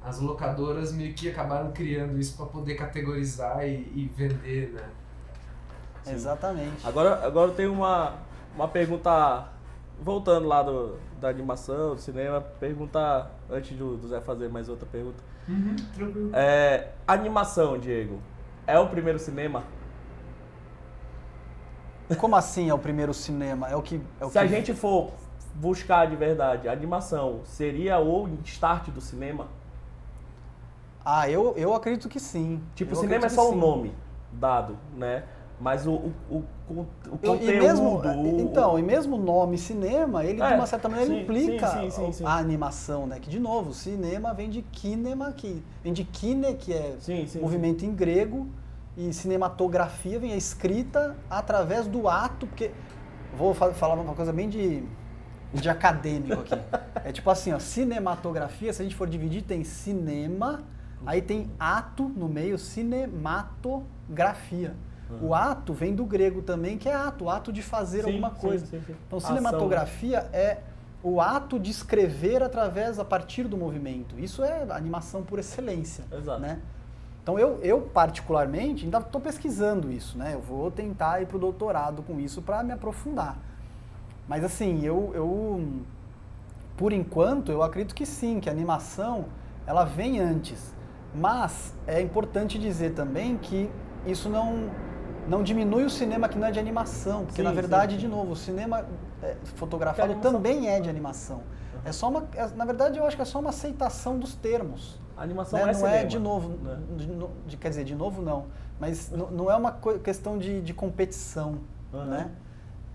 As locadoras meio que acabaram criando isso pra poder categorizar e, e vender, né? Sim. Exatamente. Agora, agora tem uma, uma pergunta, voltando lá do, da animação, do cinema, pergunta, antes do, do Zé fazer mais outra pergunta. Uhum, tranquilo. É, animação, Diego, é o primeiro cinema? Como assim é o primeiro cinema? É o que. É o Se que... a gente for buscar de verdade, a animação seria o start do cinema? Ah, eu, eu acredito que sim. Tipo, Eu o cinema é só o sim. nome dado, né? Mas o, o, o, o, conteúdo... E mesmo, o- então, e mesmo o nome cinema, ele É, de uma certa maneira sim, implica sim, sim, a animação, né? Que de novo, cinema vem de kinema, que vem de kine, que é movimento em grego, e cinematografia vem a escrita através do ato, porque vou fa- falar uma coisa bem de, de acadêmico aqui. É tipo assim, ó, cinematografia, se a gente for dividir, tem cinema, aí tem ato no meio, cinematografia. O ato vem do grego também, que é ato, ato de fazer Sim, alguma coisa. sim, sim. Então, Ação, cinematografia é o ato de escrever através, a partir do movimento. Isso é animação por excelência. Exato. Né? Então, eu, eu particularmente, ainda estou pesquisando isso. Né? Eu vou tentar ir para o doutorado com isso para me aprofundar. Mas, assim, eu, eu, por enquanto, eu acredito que sim, que a animação ela vem antes. Mas é importante dizer também que isso não, não diminui o cinema que não é de animação, porque Sim, na verdade, sim. de novo, o cinema é, fotografado também é de animação. É só uma, é- na verdade, eu acho que é só uma aceitação dos termos. A animação né? é não cinema, é de novo, né? de, de- quer dizer, de novo não, mas não é uma questão de, de competição, Aham. né?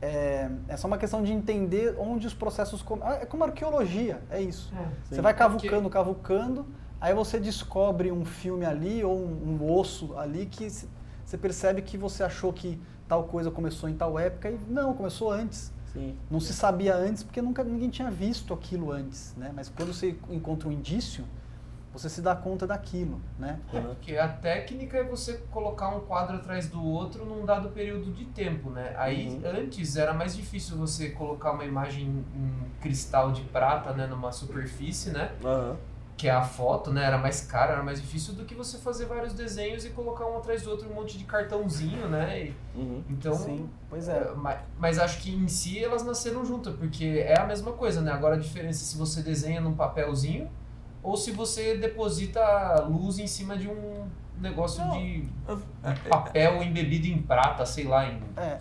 É, é só uma questão de entender onde os processos... com- ah, É como arqueologia, é isso. É. Você vai Porque- cavucando, cavucando, aí você descobre um filme ali ou um, um osso ali que se- você percebe que você achou que tal coisa começou em tal época e não, começou antes. Sim. Não se sabia antes porque nunca ninguém tinha visto aquilo antes, né? Mas quando você encontra um indício, você se dá conta daquilo, né? É, porque a técnica é você colocar um quadro atrás do outro num dado período de tempo, né? Aí Uhum. antes era mais difícil você colocar uma imagem em cristal de prata, né, numa superfície, né? Aham. Que é a foto, né? Era mais caro, era mais difícil do que você fazer vários desenhos e colocar um atrás do outro um monte de cartãozinho, né? E- Uhum. então, Sim, pois é. é, mas, mas acho que em si elas nasceram juntas, porque é a mesma coisa, né? Agora a diferença é se você desenha num papelzinho ou se você deposita luz em cima de um negócio Não, de Eu, papel embebido em prata, sei lá, em, É.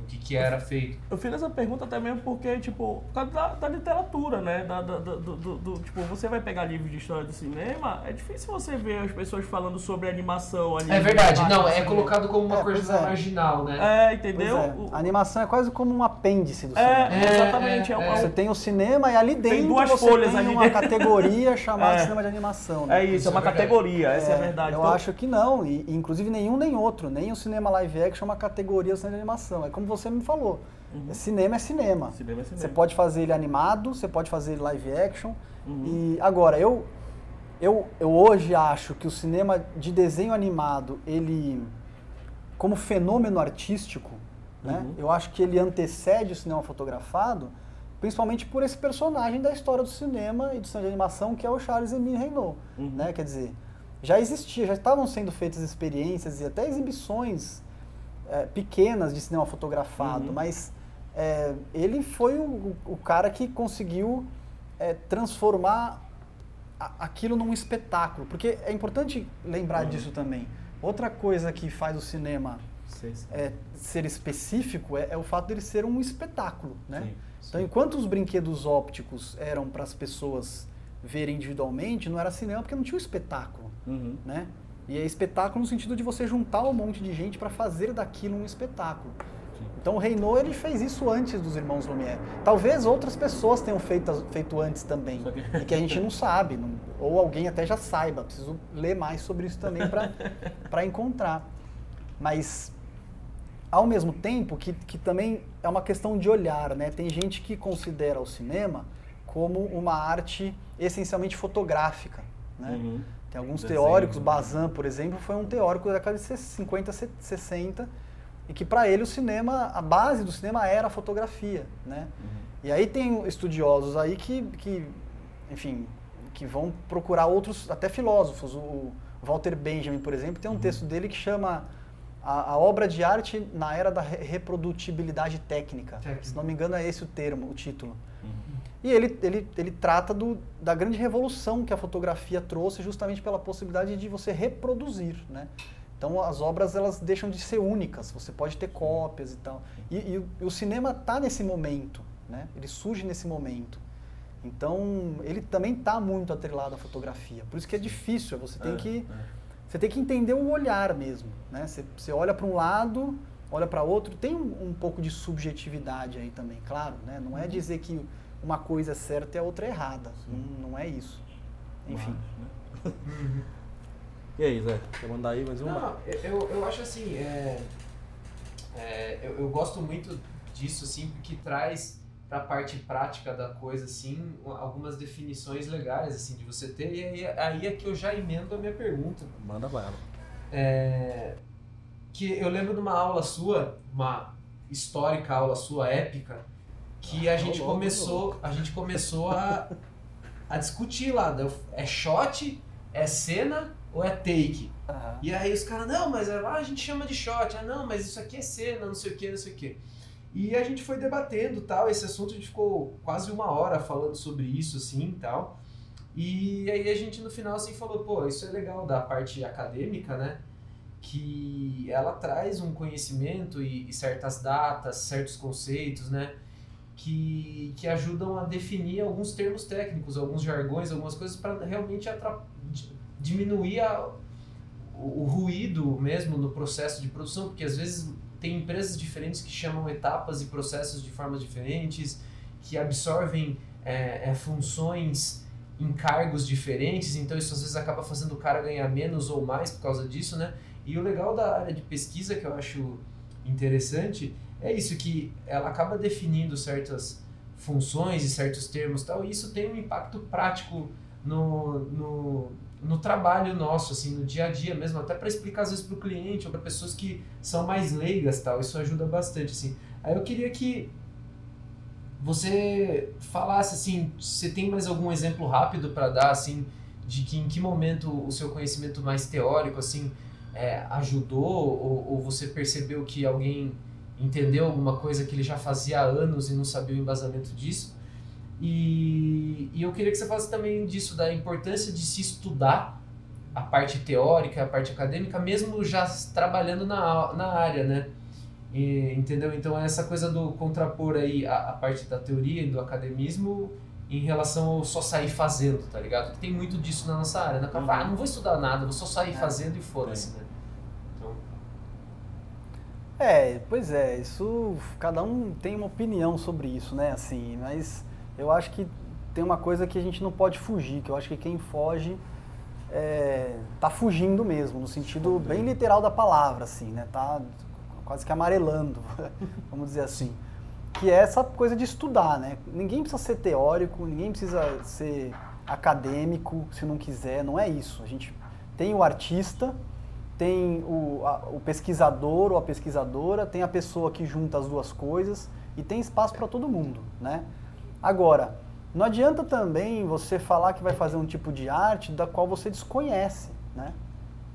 no que, que era feito. eu fiz essa pergunta até mesmo porque, tipo, por causa da, da literatura, né? Da, da- do, do- do- tipo, você vai pegar livros de história do cinema, é difícil você ver as pessoas falando sobre animação ali. É verdade, não, é colocado como uma É, coisa é. marginal, né? É, entendeu? é. A animação é quase como um apêndice do É, cinema. É, exatamente. É, é. Você tem o cinema e ali dentro duas você folhas tem ali uma dentro. categoria chamada É. cinema de animação. né? é isso, Isso é uma é categoria, essa é, a verdade. Eu Então, acho que não, e, e inclusive nenhum nem outro, nem o cinema live action é uma categoria do cinema de animação. É como você me falou, é cinema é cinema. Uhum. Cinema é cinema. Você pode fazer ele animado, você pode fazer ele live action. Uhum. E agora, eu, eu, eu hoje acho que o cinema de desenho animado, ele, como fenômeno artístico, né, Uhum. eu acho que ele antecede o cinema fotografado, principalmente por esse personagem da história do cinema e do cinema de animação, que é o Charles Emile Renault. Uhum. Né? Quer dizer, já existia, já estavam sendo feitas experiências e até exibições é, pequenas de cinema fotografado, Uhum. mas é, ele foi o, o cara que conseguiu é, transformar a- aquilo num espetáculo. Porque é importante lembrar Uhum. disso também. Outra coisa que faz o cinema Sim, sim. é, ser específico é, é o fato dele ser um espetáculo, né? Sim, Então, enquanto os brinquedos ópticos eram para as pessoas verem individualmente, não era cinema porque não tinha o espetáculo, Uhum. né? E é espetáculo no sentido de você juntar um monte de gente para fazer daquilo um espetáculo. Sim. Então o Reynaud ele fez isso antes dos irmãos Lumière. Talvez outras pessoas tenham feito, feito antes também, que- e que a gente não sabe, não- ou alguém até já saiba. Preciso ler mais sobre isso também para encontrar. Mas ao mesmo tempo que, que também é uma questão de olhar, né? Tem gente que considera o cinema como uma arte essencialmente fotográfica, né? Uhum. Tem alguns Desenho, teóricos, né? Bazin, por exemplo, foi um teórico da década de 50, 60, e que para ele o cinema, a base do cinema era a fotografia, né? E aí tem estudiosos aí que, que, enfim, que vão procurar outros, até filósofos. O Walter Benjamin, por exemplo, tem um texto dele que chama a, a obra de arte na era da re- reprodutibilidade técnica. Técnica. Se não me engano é esse o termo, o título. Uhum. E ele, ele, ele trata do, da grande revolução que a fotografia trouxe justamente pela possibilidade de você reproduzir, né? Então as obras elas deixam de ser únicas, você pode ter cópias e tal. E, e o- e o cinema está nesse momento, né? Ele surge nesse momento. Então ele também está muito atrelado à fotografia. Por isso que é difícil, você tem É, que é. você tem que entender o olhar mesmo, né? Você, você olha para um lado, olha para outro, tem um, um pouco de subjetividade aí também, claro, né? Não é dizer que uma coisa é certa e a outra é errada, não, não é isso. Enfim. Mas, né? E aí, Zé? Quer mandar aí mais uma? Não, eu- eu, acho assim, é, é, eu, eu gosto muito disso, assim, porque traz para a parte prática da coisa, assim, algumas definições legais, assim, de você ter, e aí, aí é que eu já emendo a minha pergunta. Manda bala. É, que eu lembro de uma aula sua, uma histórica aula sua, épica, que a Ah, gente tô louco, começou, a gente começou a, a discutir lá, deu- é shot, é cena ou é take? Aham. E aí os caras, não, mas lá a gente chama de shot, ah não, mas isso aqui é cena, não sei o que, não sei o que. E a gente foi debatendo tal, esse assunto a gente ficou quase uma hora falando sobre isso, assim, e tal. E aí a gente no final assim falou, pô, isso é legal da parte acadêmica, né? Que ela traz um conhecimento e, e certas datas, certos conceitos, né? Que, que ajudam a definir alguns termos técnicos, alguns jargões, algumas coisas para realmente diminuir a, o, o ruído mesmo no processo de produção, porque às vezes tem empresas diferentes que chamam etapas e processos de formas diferentes, que absorvem é, é, funções em cargos diferentes, então isso às vezes acaba fazendo o cara ganhar menos ou mais por causa disso, né? E o legal da área de pesquisa que eu acho interessante é isso, que ela acaba definindo certas funções e certos termos tal, e isso tem um impacto prático no, no, no trabalho nosso, assim, no dia a dia mesmo, até para explicar às vezes para o cliente ou para pessoas que são mais leigas tal, isso ajuda bastante, assim. Aí eu queria que você falasse, assim, se tem mais algum exemplo rápido para dar, assim, de que em que momento o seu conhecimento mais teórico, assim, é, ajudou ou, ou você percebeu que alguém entendeu alguma coisa que ele já fazia há anos e não sabia o embasamento disso. E, e eu queria que você falasse também disso, da importância de se estudar a parte teórica, a parte acadêmica, mesmo já trabalhando na, na área, né? E, entendeu? Então, essa coisa do contrapor aí a, a parte da teoria e do academismo em relação ao só sair fazendo, tá ligado? Tem muito disso na nossa área, né? Ah, não vou estudar nada, vou só sair É. fazendo e foda-se, né? É, pois é, isso cada um tem uma opinião sobre isso, né? Assim, mas eu acho que tem uma coisa que a gente não pode fugir, que eu acho que quem foge é, tá fugindo mesmo, no sentido bem literal da palavra, assim, né? Tá quase que amarelando, vamos dizer assim. Que é essa coisa de estudar, né? Ninguém precisa ser teórico, ninguém precisa ser acadêmico se não quiser, não é isso. A gente tem o artista, tem o, a- o pesquisador ou a pesquisadora, tem a pessoa que junta as duas coisas e tem espaço para todo mundo, né? Agora, não adianta também você falar que vai fazer um tipo de arte da qual você desconhece, né?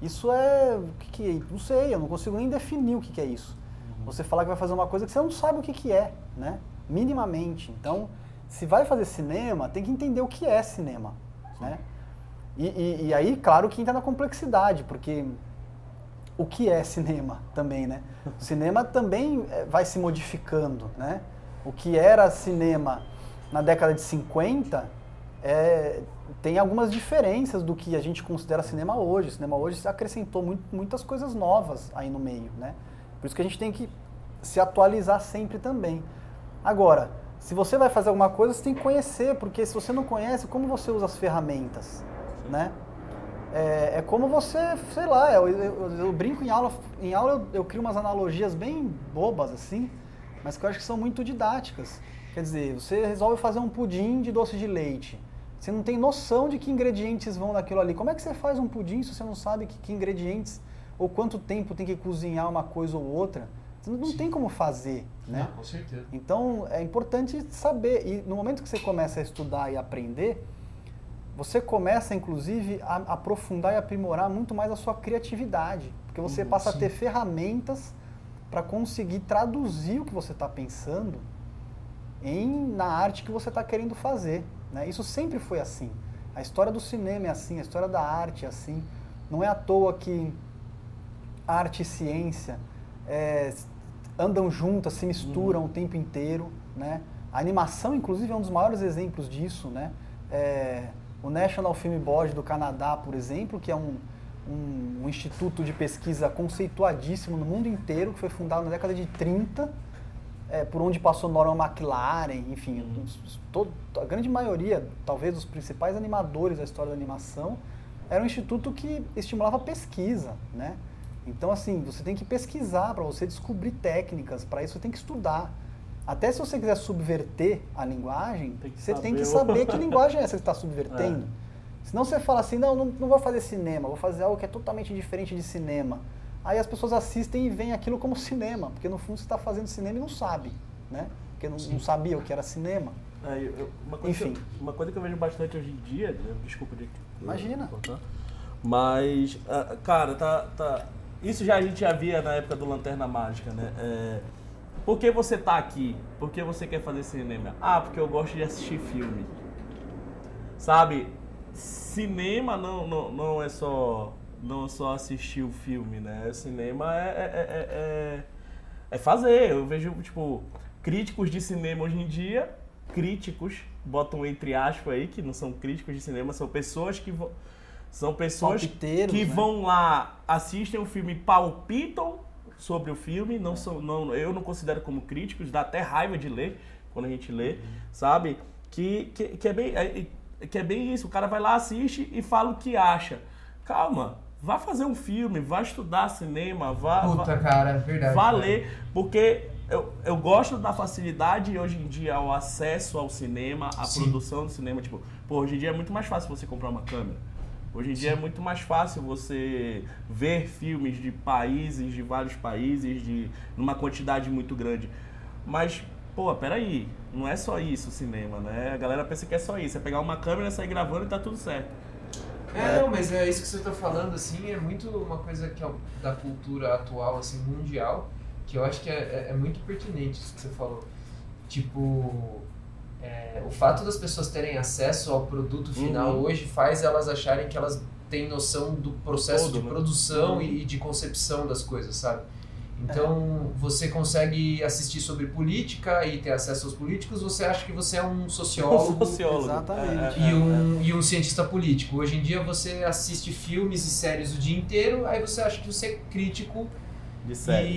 Isso é o que, que é? Não sei, eu não consigo nem definir o que, que é isso. você falar que vai fazer uma coisa que você não sabe o que, que é, né? Minimamente. Então, se vai fazer cinema, tem que entender o que é cinema, né? E, e- e aí, claro que entra na complexidade, porque o que é cinema também, né? O cinema também eh, vai se modificando, né? O que era cinema na década de 50 é, tem algumas diferenças do que a gente considera cinema hoje. O cinema hoje acrescentou muito- muitas coisas novas aí no meio, né? Por isso que a gente tem que se atualizar sempre também. Agora, se você vai fazer alguma coisa, você tem que conhecer, porque se você não conhece, como você usa as ferramentas, né? É, é como você, sei lá, eu, eu- eu brinco em aula, em aula eu, eu crio umas analogias bem bobas assim, mas que eu acho que são muito didáticas. Quer dizer, você resolve fazer um pudim de doce de leite. Você não tem noção de que ingredientes vão naquilo ali. Como é que você faz um pudim se você não sabe que, que ingredientes ou quanto tempo tem que cozinhar uma coisa ou outra? Você não, tem como fazer, né? Não, com certeza. Então é importante saber. E no momento que você começa a estudar e aprender, você começa inclusive a aprofundar e aprimorar muito mais a sua criatividade. Porque você Uhum, passa sim. a ter ferramentas para conseguir traduzir o que você está pensando em, na arte que você está querendo fazer. Né? Isso sempre foi assim. A história do cinema é assim, a história da arte é assim. Não é à toa que arte e ciência é, andam juntas, se misturam o tempo inteiro, né? A animação, inclusive, é um dos maiores exemplos disso, né? É, o National Film Board do Canadá, por exemplo, que é um, um, um instituto de pesquisa conceituadíssimo no mundo inteiro, que foi fundado na década de 30, é, por onde passou Norman McLaren, enfim, os- todo- a grande maioria, talvez os principais animadores da história da animação, era um instituto que estimulava a pesquisa, né? Então, assim, você tem que pesquisar para você descobrir técnicas, para isso você tem que estudar. Até se você quiser subverter a linguagem, Tem que você tem saber que o- saber que linguagem é essa que você está subvertendo. Senão você fala assim, não, não, não vou fazer cinema, vou fazer algo que é totalmente diferente de cinema. Aí as pessoas assistem e veem aquilo como cinema, porque no fundo você está fazendo cinema e não sabe, né? Porque não, não sabia o que era cinema. É, eu- uma, Enfim. Que, eu- uma coisa que eu vejo bastante hoje em dia, né, desculpa de Imagina. mas, ah, cara, tá, tá. Isso já a gente já via na época do Lanterna Mágica, né? É, por que você tá aqui? Por que você quer fazer cinema? Ah, porque eu gosto de assistir filme. Sabe? Cinema não, não, não é só não é só assistir o filme, né? Cinema é, é, é, é, é fazer. Eu vejo, tipo, críticos de cinema hoje em dia, críticos, botam entre aspas aí, que não são críticos de cinema, são pessoas que vão. São pessoas que né? vão lá, assistem o filme, palpitam sobre o filme, não são, não, eu não considero como críticos, dá até raiva de ler quando a gente lê, sabe? Que, que, que é bem é- que é bem isso, o cara vai lá, assiste e fala o que acha. Calma, vá fazer um filme, vá estudar cinema, vá, vá- Puta, cara, é verdade. Vá cara. ler, porque eu, eu gosto da facilidade hoje em dia ao acesso ao cinema, à Sim. produção do cinema. Tipo, pô, hoje em dia é muito mais fácil você comprar uma câmera. Hoje em dia é muito mais fácil você ver filmes de países, de vários países, de numa quantidade muito grande. Mas, pô, peraí, não é só isso o cinema, né? A galera pensa que é só isso. É pegar uma câmera, sair gravando e tá tudo certo. É, não, mas é isso que você tá falando, assim, é muito uma coisa que é da cultura atual, assim, mundial, que eu acho que é, é- é muito pertinente isso que você falou. Tipo, é, o fato das pessoas terem acesso ao produto final Uhum. hoje faz elas acharem que elas têm noção do processo Todo, de né? produção e, e de concepção das coisas, sabe? Então, você consegue assistir sobre política e ter acesso aos políticos, você acha que você é um sociólogo Sociólogo. Exatamente. É, é, e um, e um cientista político. Hoje em dia você assiste filmes e séries o dia inteiro, aí você acha que você é crítico De série.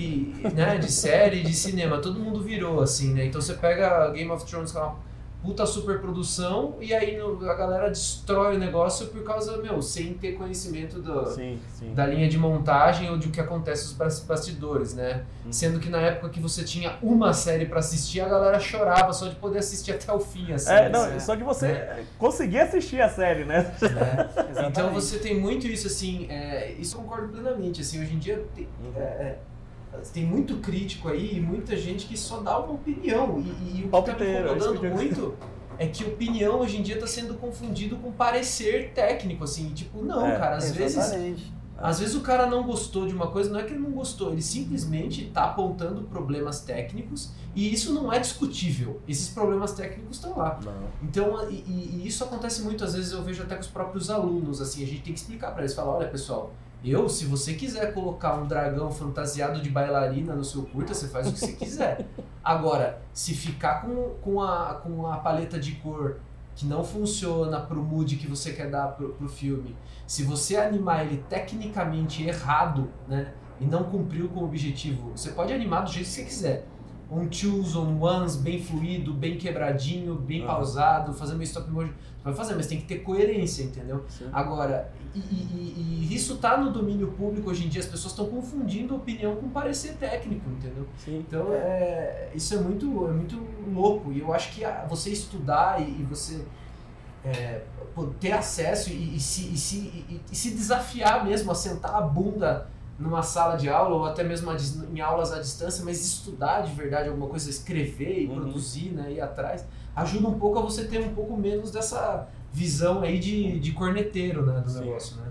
e, né, de série, de cinema. Todo mundo virou assim, né? Então você pega Game of Thrones, que é uma puta superprodução, e aí a galera destrói o negócio por causa, meu, sem ter conhecimento do, Sim, sim. da linha de montagem ou de o que acontece nos bas- bastidores, né? Uhum. Sendo que na época que você tinha uma série pra assistir, a galera chorava só de poder assistir até o fim, assim. É, não, né? só de você conseguir assistir a série, né? né? Então você tem muito isso, assim, é, isso eu concordo plenamente, assim, hoje em dia tem, é, é, tem muito crítico aí e muita gente que só dá uma opinião, e, e o que tá me é incomodando muito é que opinião hoje em dia tá sendo confundido com parecer técnico, assim, tipo, não, É. cara, às vezes Exatamente. Às vezes o cara não gostou de uma coisa, não é que ele não gostou, ele simplesmente está apontando problemas técnicos e isso não é discutível. Esses problemas técnicos estão lá. Não. Então, e, e- e isso acontece muito, às vezes eu vejo até com os próprios alunos, assim, a gente tem que explicar para eles, falar, olha pessoal, eu, se você quiser colocar um dragão fantasiado de bailarina no seu curta, você faz o que você quiser. Agora, se ficar com, com, a, com a paleta de cor que não funciona pro mood que você quer dar pro, pro filme, se você animar ele tecnicamente errado, né, e não cumpriu com o objetivo, você pode animar do jeito que você quiser. Um twos on ones bem fluido, bem quebradinho, bem pausado, fazendo uma stop motion. Vai fazer, mas tem que ter coerência, entendeu? Sim. Agora, e, e- e- isso tá no domínio público hoje em dia, as pessoas estão confundindo opinião com parecer técnico, entendeu? Sim. Então, é, isso é muito, é muito louco. E eu acho que você estudar e, e você é, ter acesso e, se, se, e- se desafiar mesmo a sentar a bunda numa sala de aula ou até mesmo em aulas à distância, mas estudar de verdade alguma coisa, escrever e Uhum. produzir, né, ir atrás, ajuda um pouco a você ter um pouco menos dessa visão aí de, de corneteiro, né, do Sim. negócio, né?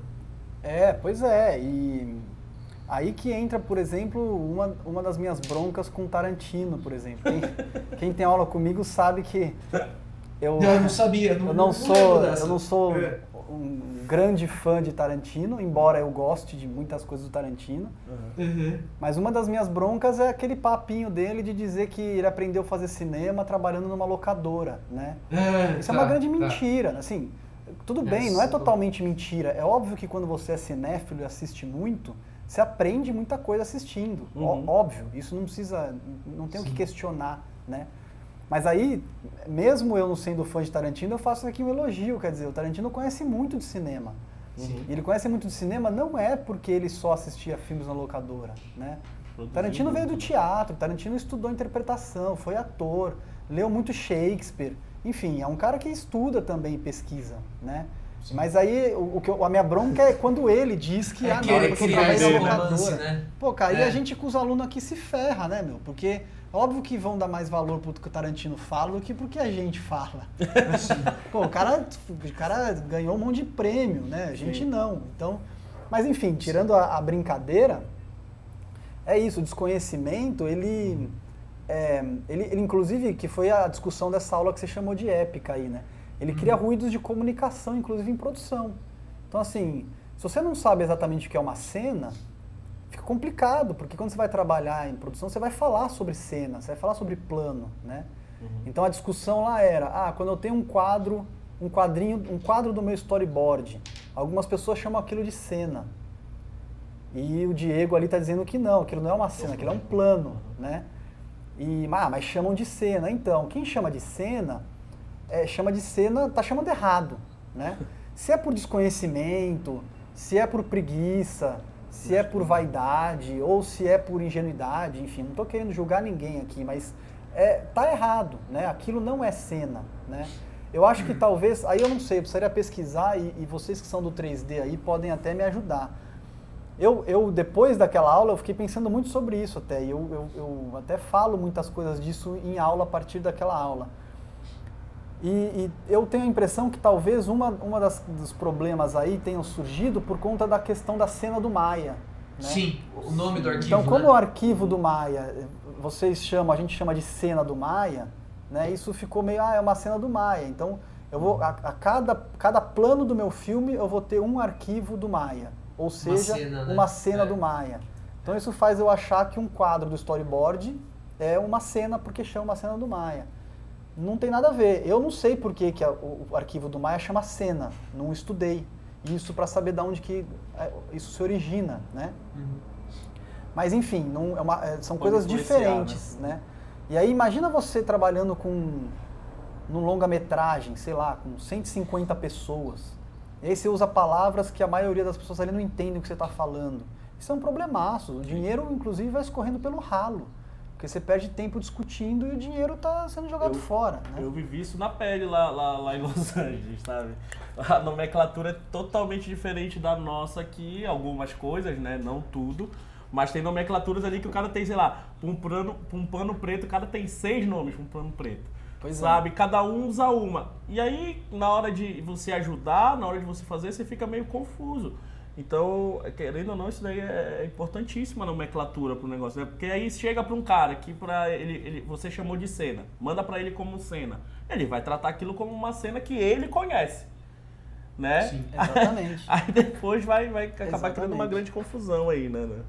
É, pois é. E aí que entra, por exemplo, uma, uma das minhas broncas com Tarantino, por exemplo. Quem, quem tem aula comigo sabe que eu, Eu não sabia, não, eu não lembro sou, dessa. eu não sou É. um grande fã de Tarantino, embora eu goste de muitas coisas do Tarantino. Uhum. Mas uma das minhas broncas é aquele papinho dele de dizer que ele aprendeu a fazer cinema trabalhando numa locadora, né? É, Isso é tá, uma grande tá. mentira, assim. Tudo bem, não é totalmente mentira. É óbvio que quando você é cinéfilo e assiste muito, você aprende muita coisa assistindo. Ó- Uhum. Óbvio, isso não precisa, não tem o que questionar, né? Mas aí, mesmo eu não sendo fã de Tarantino, eu faço aqui um elogio, quer dizer, o Tarantino conhece muito de cinema. Sim. E ele conhece muito de cinema não é porque ele só assistia filmes na locadora, né? Produzindo Tarantino veio do teatro, Tarantino estudou interpretação, foi ator, leu muito Shakespeare. Enfim, é um cara que estuda também e pesquisa, né? Mas aí o, o que eu- a minha bronca é quando ele diz que É ah, não, eu criar trabalhei esse na romance, locadora. né? Pô, cara, e É. a gente com os alunos aqui se ferra, né, meu? Porque é óbvio que vão dar mais valor pro que o Tarantino fala do que pro que a gente fala. Pô, o cara, o cara ganhou um monte de prêmio, né? A gente Sim. não. Então, mas enfim, tirando a, a brincadeira, é isso, o desconhecimento, ele, é, ele, ele inclusive, que foi a discussão dessa aula que você chamou de épica aí, né? Ele cria ruídos de comunicação, inclusive em produção. Então, assim, se você não sabe exatamente o que é uma cena, fica complicado, porque quando você vai trabalhar em produção, você vai falar sobre cena, você vai falar sobre plano, né? Então a discussão lá era, ah, quando eu tenho um quadro, um quadrinho, um quadro do meu storyboard, algumas pessoas chamam aquilo de cena. E o Diego ali está dizendo que não, aquilo não é uma cena, aquilo é um plano, né? E, ah, mas chamam de cena. Então, quem chama de cena, é, chama de cena, tá chamando errado, né? Se é por desconhecimento, se é por preguiça, se é por vaidade ou se é por ingenuidade, enfim, não estou querendo julgar ninguém aqui, mas é, tá errado, né? Aquilo não é cena, né? Eu acho que talvez, aí eu não sei, eu precisaria pesquisar e, e vocês que são do 3D aí podem até me ajudar. Eu, eu, depois daquela aula, eu fiquei pensando muito sobre isso até, e eu, eu, eu até falo muitas coisas disso em aula a partir daquela aula. E, e eu tenho a impressão que talvez uma, uma das, dos problemas aí tenham surgido por conta da questão da cena do Maia. Né? Sim, o nome do arquivo, Então, como né? o arquivo do Maia, vocês chamam, a gente chama de cena do Maia, né? Isso ficou meio, ah, é uma cena do Maia. Então, eu vou a, a cada, cada plano do meu filme eu vou ter um arquivo do Maia, ou seja, cena, né? uma cena É. do Maia. Então, isso faz eu achar que um quadro do storyboard é uma cena porque chama uma cena do Maia. Não tem nada a ver. Eu não sei por que, que a- o, o arquivo do Maia chama cena. Não estudei isso para saber de onde que é, isso se origina, né? Uhum. Mas enfim, não, é uma- é, são Pode coisas diferentes, né? E aí imagina você trabalhando com num longa-metragem, sei lá, com 150 pessoas. E aí você usa palavras que a maioria das pessoas ali não entende o que você está falando. Isso é um problemaço. O dinheiro, inclusive, vai escorrendo pelo ralo. Porque você perde tempo discutindo e o dinheiro está sendo jogado Eu- fora. Né? Eu vivi isso na pele lá, lá, lá em Los Angeles, sabe? A nomenclatura é totalmente diferente da nossa aqui, algumas coisas, né? Não tudo. Mas tem nomenclaturas ali que o cara tem, sei lá, um pano, um pano preto, o cara tem seis nomes pra um pano preto. Pois é. sabe? Cada um usa uma. E aí, na hora de você ajudar, na hora de você fazer, você fica meio confuso. Então, querendo ou não, isso daí é importantíssima nomenclatura pro negócio, né? Porque aí chega para um cara que para ele, ele, você chamou de cena, manda para ele como cena. Ele vai tratar aquilo como uma cena que ele conhece. Né? Sim. Exatamente. Aí depois vai, vai acabar Exatamente. criando uma grande confusão aí, né? né?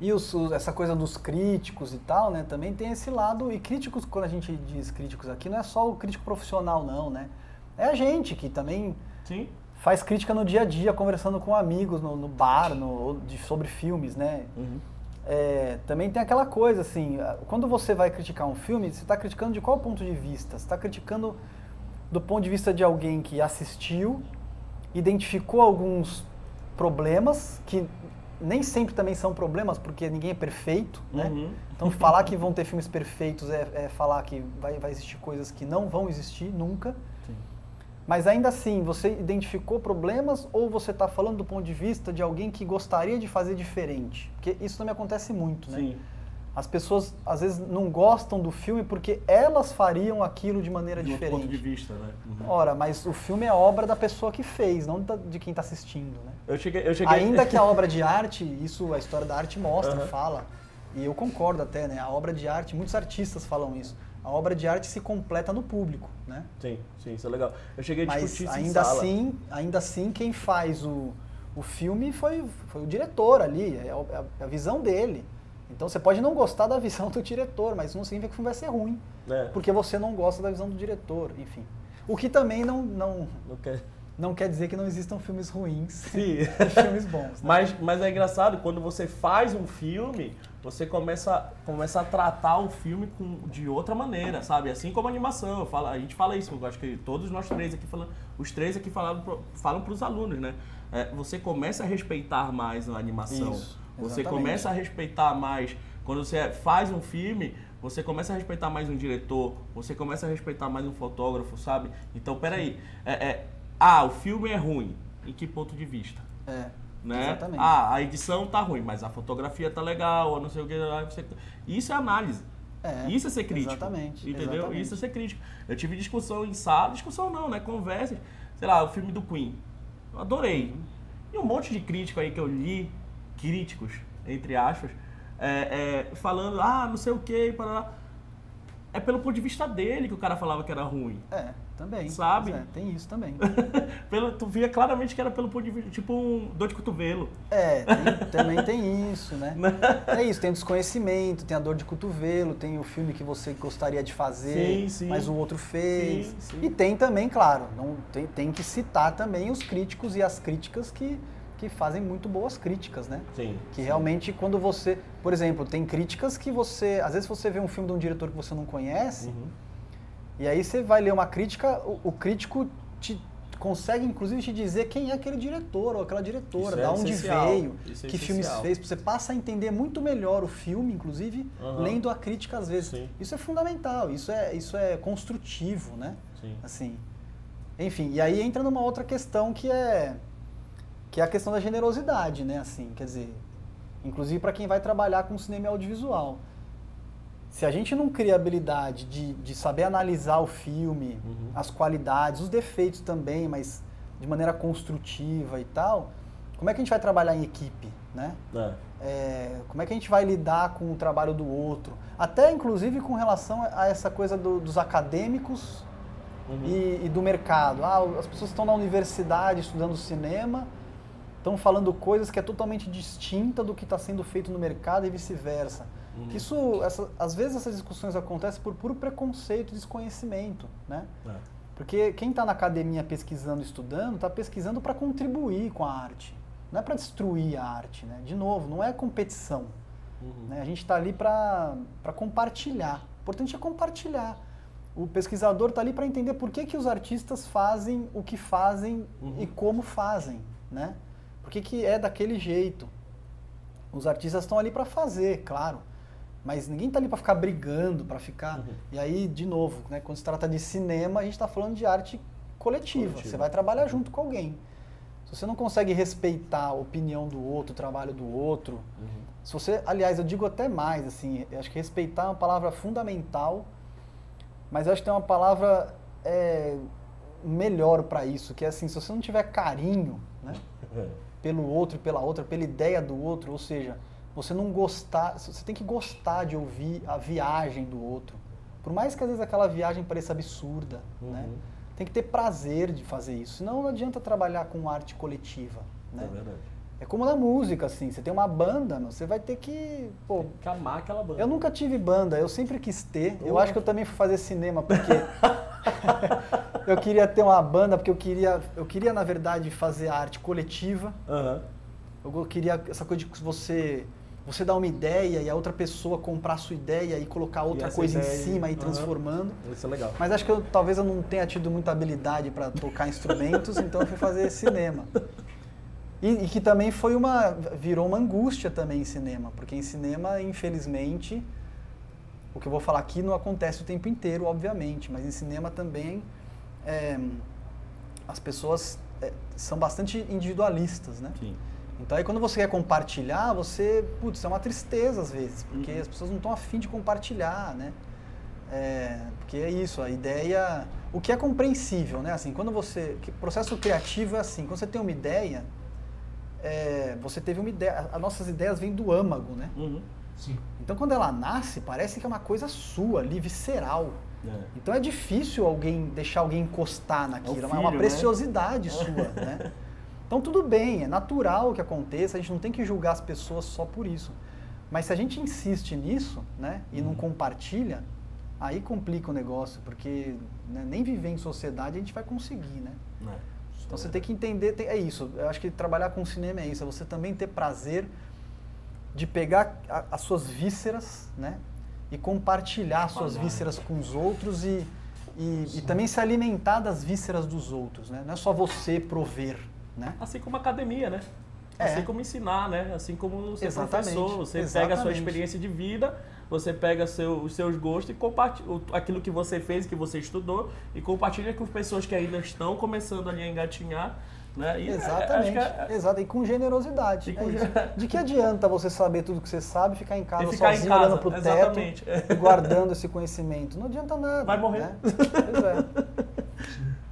E os- essa coisa dos críticos e tal, né? Também tem esse lado. E críticos, quando a gente diz críticos aqui, não é só o crítico profissional, não, né? É a gente que também Sim. Faz crítica no dia a dia, conversando com amigos no, no bar, no, de- sobre filmes, né? Uhum. É, também tem aquela coisa assim, quando você vai criticar um filme, você está criticando de qual ponto de vista? Você está criticando do ponto de vista de alguém que assistiu, identificou alguns problemas que nem sempre também são problemas, porque ninguém é perfeito, né? Uhum. Então falar que vão ter filmes perfeitos é, é falar que vai, vai existir coisas que não vão existir nunca. Mas ainda assim, você identificou problemas ou você está falando do ponto de vista de alguém que gostaria de fazer diferente? Porque isso também acontece muito, né? Sim. As pessoas às vezes não gostam do filme porque elas fariam aquilo de maneira De diferente. ponto de vista, né? Uhum. Ora, mas o filme é obra da pessoa que fez, não de quem está assistindo, né? Eu cheguei, eu cheguei... Ainda que a obra de arte, isso a história da arte mostra, Aham. fala, e eu concordo até, né? A obra de arte, muitos artistas falam isso. A obra de arte se completa no público, né? Sim, sim, isso é legal. Eu cheguei a Mas discutir isso em ainda assim, ainda assim quem faz o, o filme foi, foi o diretor ali, é a, é a visão dele. Então você pode não gostar da visão do diretor, mas não significa que o filme vai ser ruim, É, porque você não gosta da visão do diretor, enfim. O que também não, não, não quer... não quer dizer que não existam filmes ruins Sim. e filmes bons. né? Mas, mas é engraçado, quando você faz um filme, você começa, começa a tratar o filme com, de outra maneira, sabe? Assim como a animação. Falo, a gente fala isso, eu acho que todos nós três aqui falando, os três aqui falaram falam para os alunos, né? É, você começa a respeitar mais a animação. Isso, você começa a respeitar mais. Quando você faz um filme, você começa a respeitar mais um diretor, você começa a respeitar mais um fotógrafo, sabe? Então, peraí. É, é, ah, o filme é ruim. Em que ponto de vista? É, né? exatamente. Ah, a edição tá ruim, mas a fotografia tá legal, ou não sei o que. Isso é análise. É, Isso é ser crítico. Exatamente. Entendeu? exatamente. Isso é ser crítico. Eu tive discussão em sala, discussão não, né? Conversas. Sei lá, o filme do Queen. Eu adorei. E um monte de crítico aí que eu li, críticos, entre aspas, é, é, falando, ah, não sei o que, para É pelo ponto de vista dele que o cara falava que era ruim. É, também. Sabe? É, tem isso também. Pelo, tu via claramente que era pelo ponto de vista, tipo um dor de cotovelo. É, tem- também tem isso, né? É isso, tem o desconhecimento, tem a dor de cotovelo, tem o filme que você gostaria de fazer, Sim, sim. mas o outro fez. Sim. E tem também, claro, não, tem, tem que citar também os críticos e as críticas que, que fazem muito boas críticas, né? Sim. Que realmente quando você, por exemplo, tem críticas que você, às vezes você vê um filme de um diretor que você não conhece, Uhum. E aí você vai ler uma crítica, o, o crítico te consegue inclusive te dizer quem é aquele diretor ou aquela diretora, é da onde essencial, veio, isso é que filmes fez, você passa a entender muito melhor o filme, inclusive Aham. lendo a crítica às vezes. Sim. Isso é fundamental, isso é isso é construtivo, né? Sim. Assim. Enfim, e aí entra numa outra questão que é que é a questão da generosidade, né? Assim, quer dizer, inclusive para quem vai trabalhar com cinema audiovisual. Se a gente não cria a habilidade de, de saber analisar o filme, Uhum. as qualidades, os defeitos também, mas de maneira construtiva e tal, como é que a gente vai trabalhar em equipe, né? É. É, como é que a gente vai lidar com o trabalho do outro? Até, inclusive, com relação a essa coisa do- dos acadêmicos Uhum. e, e do mercado. Ah, as pessoas estão na universidade estudando cinema, estão falando coisas que é totalmente distinta do que está sendo feito no mercado e vice-versa. Uhum. Que Isso, essa- às vezes essas discussões acontecem por puro preconceito e desconhecimento, né? É. Porque quem está na academia pesquisando, estudando, está pesquisando para contribuir com a arte. Não é para destruir a arte, né? De novo, não é competição. Uhum. né? A gente está ali para compartilhar. O importante é compartilhar. O pesquisador está ali para entender por que, que os artistas fazem o que fazem Uhum. e como fazem, né? Por que, que é daquele jeito. Os artistas estão ali para fazer, claro. Mas ninguém está ali para ficar brigando, para ficar... Uhum. E aí, de novo, né, quando se trata de cinema, a gente está falando de arte coletiva. Coletiva. Você vai trabalhar junto com alguém. Se você não consegue respeitar a opinião do outro, o trabalho do outro, Uhum. se você, aliás, eu digo até mais, assim, acho que respeitar é uma palavra fundamental, mas acho que tem uma palavra é, melhor para isso, que é assim, se você não tiver carinho, né, pelo outro pela outra, pela ideia do outro, ou seja, você não gostar, você tem que gostar de ouvir a viagem do outro. Por mais que às vezes aquela viagem pareça absurda, né? Uhum. Tem que ter prazer de fazer isso. Senão não adianta trabalhar com arte coletiva, É né? verdade. É como na música, assim, você tem uma banda, você vai ter que, pô, Tem que amar aquela banda. eu nunca tive banda, eu sempre quis ter. Eu acho que eu também fui fazer cinema porque eu queria ter uma banda, porque eu queria, eu queria na verdade fazer arte coletiva. Aham. Eu queria essa coisa de você você dar uma ideia e a outra pessoa comprar a sua ideia e colocar outra essa coisa em ideia aí, cima e aham. transformando. Isso é legal. Mas acho que eu, talvez eu não tenha tido muita habilidade para tocar instrumentos, então eu fui fazer cinema. E, e que também foi uma. virou uma angústia também em cinema, porque em cinema, infelizmente, o que eu vou falar aqui não acontece o tempo inteiro, obviamente, mas em cinema também é, as pessoas é, são bastante individualistas, né? Sim. Então aí quando você quer compartilhar, você, putz, é uma tristeza às vezes, porque Uhum. as pessoas não estão afim de compartilhar, né? É, porque é isso, a ideia, o que é compreensível, né? Assim, quando você, processo criativo é assim, quando você tem uma ideia, é, você teve uma ideia, as nossas ideias vêm do âmago, né? Uhum. Sim. Então quando ela nasce, parece que é uma coisa sua, ali, visceral. É. Então é difícil alguém deixar alguém encostar naquilo, é uma- filho, uma né? preciosidade sua, né? Então tudo bem, é natural que aconteça, a gente não tem que julgar as pessoas só por isso. Mas se a gente insiste nisso, né, e Uhum. não compartilha, aí complica o negócio, porque né, nem viver em sociedade a gente vai conseguir, né? É. Então você tem que entender, tem- é isso. Eu acho que trabalhar com cinema é isso, é você também ter prazer de pegar a- as suas vísceras, né? E compartilhar as suas vísceras com os outros e, e, e também se alimentar das vísceras dos outros, né? Não é só você prover, né? Assim como academia, né? É. Assim como ensinar, né? Assim como ser Exatamente, professor. Você pega a sua exatamente. experiência de vida, você pega seu- os seus gostos e compartilha aquilo que você fez, que você estudou, e compartilha com pessoas que ainda estão começando ali a engatinhar. Né? E é- Exatamente. que é- Exato, e com generosidade. E com é De que adianta você saber tudo que você sabe ficar em casa ficar em sozinho casa, olhando pro teto exatamente. e guardando esse conhecimento? Não adianta nada. Vai morrer. Né? Pois é.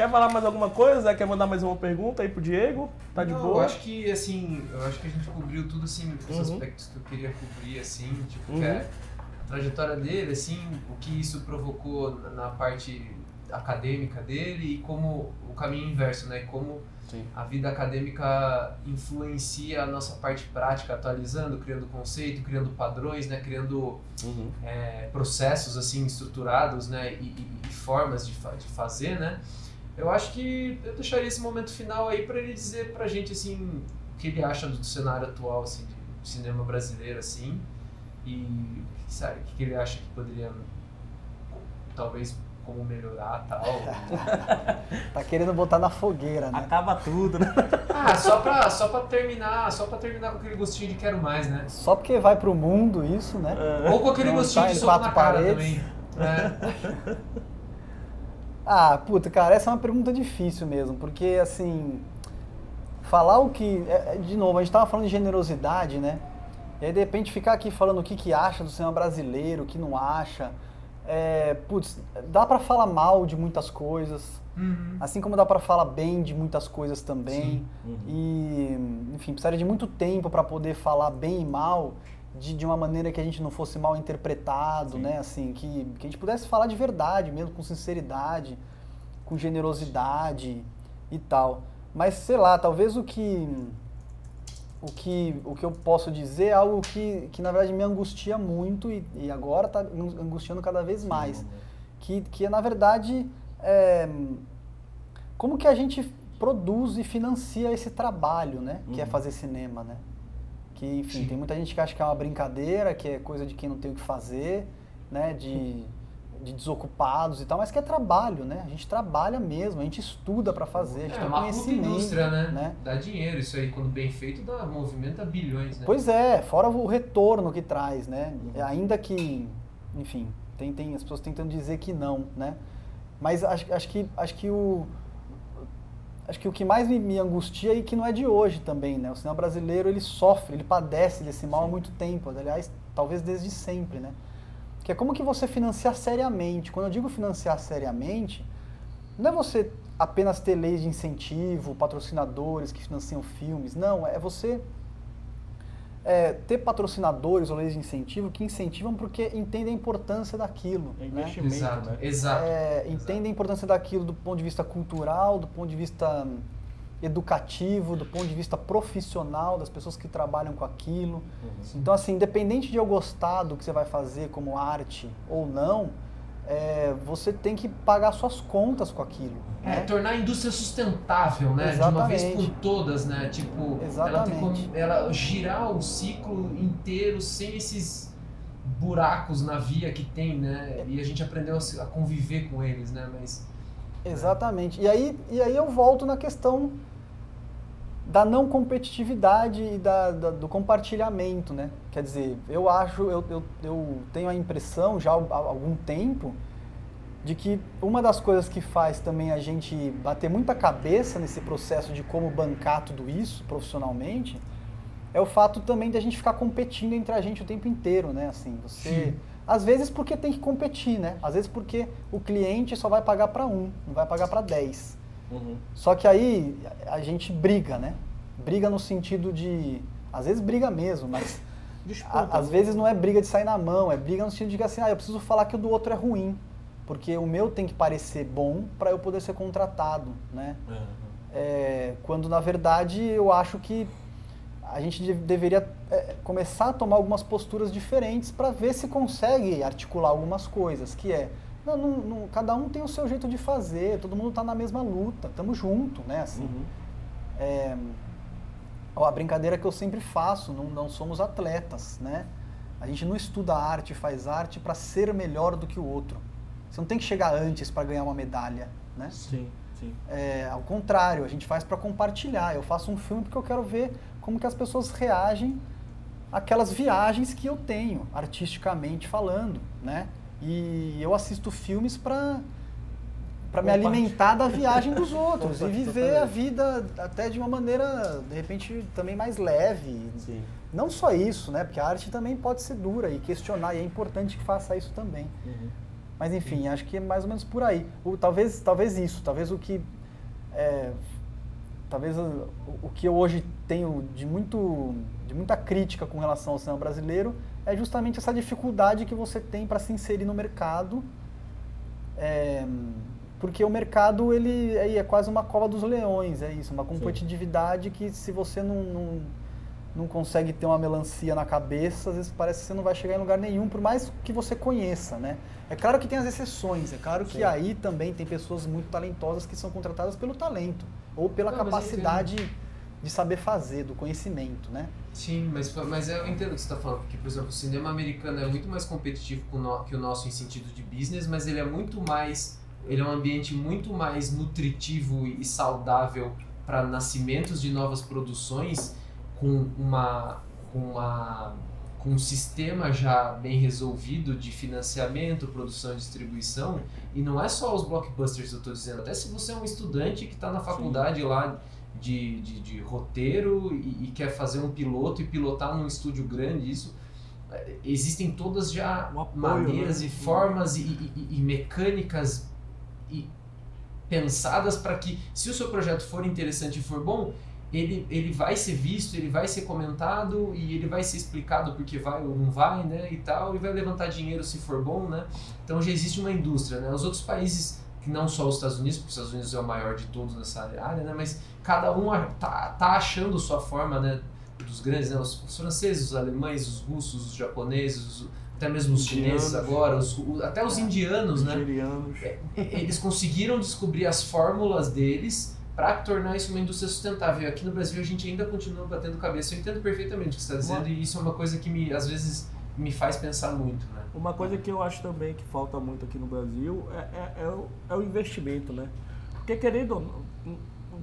Quer falar mais alguma coisa? Quer mandar mais uma pergunta aí pro Diego? Tá de Não, boa? Eu acho que, assim, eu acho que a gente cobriu tudo, assim, os Uhum. aspectos que eu queria cobrir, assim, tipo, Uhum. a trajetória dele, assim, o que isso provocou na- na parte acadêmica dele e como o caminho inverso, né? Como Sim. a vida acadêmica influencia a nossa parte prática, atualizando, criando conceito, criando padrões, né? Criando Uhum. é, processos assim estruturados, né, e, e- e formas de, fa- de fazer, né? Eu acho que eu deixaria esse momento final aí para ele dizer pra gente assim o que ele acha do cenário atual assim de cinema brasileiro assim e sabe o que ele acha que poderia talvez como melhorar tal. Tá querendo botar na fogueira, né? Acaba tudo, né? ah, só pra, só pra terminar, só pra terminar com aquele gostinho de quero mais, né? Só porque vai pro mundo isso, né? Ou com aquele Não gostinho tá de soco na cara paredes. também. né? Ah, puta, cara, essa é uma pergunta difícil mesmo, porque assim, falar o que. é, é, De novo, a gente tava falando de generosidade, né? E aí de repente ficar aqui falando o que, que acha do cinema brasileiro, o que não acha. É, putz, dá pra falar mal de muitas coisas, Uhum. assim como dá pra falar bem de muitas coisas também. Sim. Uhum. E, enfim, precisaria de muito tempo para poder falar bem e mal de, de uma maneira que a gente não fosse mal interpretado, Sim. né? Assim, que, que a gente pudesse falar de verdade mesmo, com sinceridade, com generosidade e tal. Mas, sei lá, talvez o que o que, o que eu posso dizer é algo que, que na verdade me angustia muito e, e agora está angustiando cada vez mais. Que, que é, na verdade, é, como que a gente produz e financia esse trabalho, né? Que é Uhum. fazer cinema, né? Que, enfim, Sim. tem muita gente que acha que é uma brincadeira, que é coisa de quem não tem o que fazer, né? De, de desocupados e tal, mas que é trabalho, né? A gente trabalha mesmo, a gente estuda para fazer, a gente É tem uma conhecimento, indústria, né? né? Dá dinheiro, isso aí, quando bem feito, dá movimenta bilhões, né? Pois é, fora o retorno que traz, né? Uhum. Ainda que, enfim, tem, tem as pessoas tentando dizer que não, né? Mas acho, acho que acho que o acho que o que mais me, me angustia e que não é de hoje também, né? O cinema brasileiro ele sofre, ele padece desse mal há muito tempo, aliás, talvez desde sempre, né? Que é como que você financiar seriamente. Quando eu digo financiar seriamente, não é você apenas ter leis de incentivo, patrocinadores que financiam filmes. Não, é você é, ter patrocinadores ou leis de incentivo que incentivam porque entendem a importância daquilo. É né? investimento, Exato, né? exato. É, exato. entendem a importância daquilo do ponto de vista cultural, do ponto de vista hum, educativo, do ponto de vista profissional das pessoas que trabalham com aquilo. Então, assim, independente de eu gostar do que você vai fazer como arte ou não, é, você tem que pagar suas contas com aquilo. É, né? tornar a indústria sustentável, né? De uma vez por Exatamente. todas, né? Tipo, ela, tem Exatamente. como, ela girar o ciclo inteiro sem esses buracos na via que tem, né? E a gente aprendeu a, conviver com eles, né? Mas Exatamente. E aí, e aí eu volto na questão da não competitividade e da, da- do compartilhamento, né? Quer dizer, eu acho, eu, eu, eu tenho a impressão já há algum tempo de que uma das coisas que faz também a gente bater muita cabeça nesse processo de como bancar tudo isso profissionalmente é o fato também de a gente ficar competindo entre a gente o tempo inteiro, né? Assim, você Sim. às vezes porque tem que competir, né? Às vezes porque o cliente só vai pagar para um, não vai pagar para 10. Uhum. Só que aí a gente briga, né? Briga no sentido de. Às vezes briga mesmo, mas a- às vezes não é briga de sair na mão, é briga no sentido de que assim, ah, eu preciso falar que o do outro é ruim. Porque o meu tem que parecer bom para eu poder ser contratado, né? Uhum. É, quando na verdade eu acho que a gente de- deveria é, começar a tomar algumas posturas diferentes para ver se consegue articular algumas coisas, que é não, não- não- cada um tem o seu jeito de fazer, todo mundo está na mesma luta, estamos junto, né? Assim, Uhum. é, ó, a brincadeira que eu sempre faço, não, não somos atletas, né? A gente não estuda arte, faz arte para ser melhor do que o outro. Você não tem que chegar antes para ganhar uma medalha, né? Sim, sim. É, ao contrário, a gente faz para compartilhar. Eu faço um filme porque eu quero ver como que as pessoas reagem àquelas viagens que eu tenho, artisticamente falando, né? E eu assisto filmes para para me alimentar da viagem dos outros e viver a vida até de uma maneira, de repente, também mais leve. Sim. Não só isso, né? Porque a arte também pode ser dura e questionar, e é importante que faça isso também. Uhum. Mas enfim, acho que é mais ou menos por aí. O, talvez, talvez isso, talvez o que. é, talvez o, o que eu hoje tenho de, muito, de muita crítica com relação ao cinema brasileiro é justamente essa dificuldade que você tem para se inserir no mercado. É, porque o mercado ele é quase uma cova dos leões, é isso, uma competitividade que se você não, não, não consegue ter uma melancia na cabeça, às vezes parece que você não vai chegar em lugar nenhum, por mais que você conheça, né? É claro que tem as exceções, é claro que Sim. aí também tem pessoas muito talentosas que são contratadas pelo talento ou pela Não, capacidade de saber fazer, do conhecimento, né? Sim, mas, mas eu entendo o que você está falando, porque, por exemplo, o cinema americano é muito mais competitivo que o nosso em sentido de business, mas ele é muito mais. Ele é um ambiente muito mais nutritivo e saudável para nascimentos de novas produções com uma. Com uma com um sistema já bem resolvido de financiamento, produção e distribuição, e não é só os blockbusters que eu estou dizendo, até se você é um estudante que está na faculdade lá de, de, de roteiro e, e quer fazer um piloto e pilotar num estúdio grande, isso eh, existem todas já apoio, maneiras né? e formas e, e- e- mecânicas e pensadas para que se o seu projeto for interessante e for bom ele, ele vai ser visto, ele vai ser comentado e ele vai ser explicado porque vai ou não vai, né, e tal, e vai levantar dinheiro se for bom, né? Então já existe uma indústria, né? Os outros países, que não só os Estados Unidos, porque os Estados Unidos é o maior de todos nessa área, né? Mas cada um tá, tá achando sua forma, né? Dos grandes, né? Os, os franceses, os alemães, os russos, os japoneses, os- até mesmo os Indianos. chineses agora, os- até os É. indianos, né? Nigerianos. eles conseguiram descobrir as fórmulas deles para tornar isso uma indústria sustentável. Aqui no Brasil a gente ainda continua batendo cabeça. Eu entendo perfeitamente o que você está dizendo e isso é uma coisa que me, às vezes me faz pensar muito, né? Uma coisa que eu acho também que falta muito aqui no Brasil é, é- é o, é o investimento, né? Porque querendo ou não,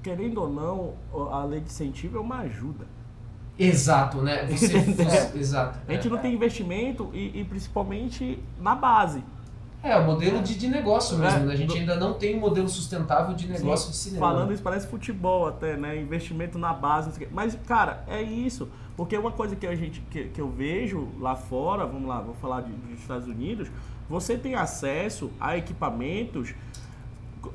querendo ou não, a lei de incentivo é uma ajuda. Exato, né? Você, você- exato. A gente é. não tem investimento e, e principalmente na base. É, o modelo de, de negócio mesmo, É, né? A gente ainda não tem um modelo sustentável de negócio Sim, de cinema. Falando isso parece futebol até, né? Investimento na base. Mas, cara, é isso. Porque uma coisa que a gente que, que eu vejo lá fora, vamos lá, vou falar de- dos Estados Unidos, você tem acesso a equipamentos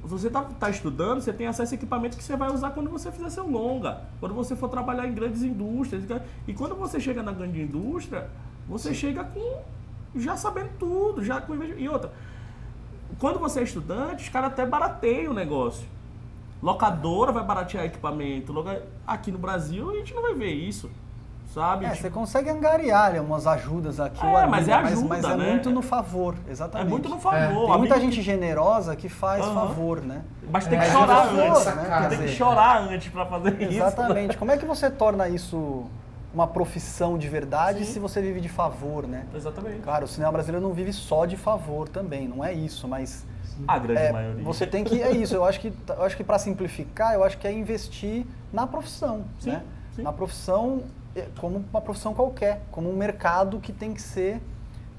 você tá, tá estudando, você tem acesso a equipamento que você vai usar quando você fizer seu longa, quando você for trabalhar em grandes indústrias. E quando você chega na grande indústria, você chega com já sabendo tudo, já com E outra, quando você é estudante, os caras até barateiam o negócio. Locadora vai baratear equipamento. Aqui no Brasil a gente não vai ver isso, sabe? É, Tipo, você consegue angariar ali, umas ajudas aqui, É, mas é mas, ajuda, mas é né? muito no favor, é exatamente. muito no favor. Tem muita gente que- generosa que faz Aham. favor, né? Mas tem É, que mas chorar é favor, antes. né? Tem que chorar antes pra fazer isso. Exatamente. Como é que você torna isso uma profissão de verdade Sim. se você vive de favor, né? Exatamente. Claro, o cinema brasileiro não vive só de favor também, não é isso, mas A grande é, maioria. você tem que é isso. Eu acho que eu acho que para simplificar, eu acho que é investir na profissão, Sim, né? Na profissão é, como uma profissão qualquer, como um mercado que tem que ser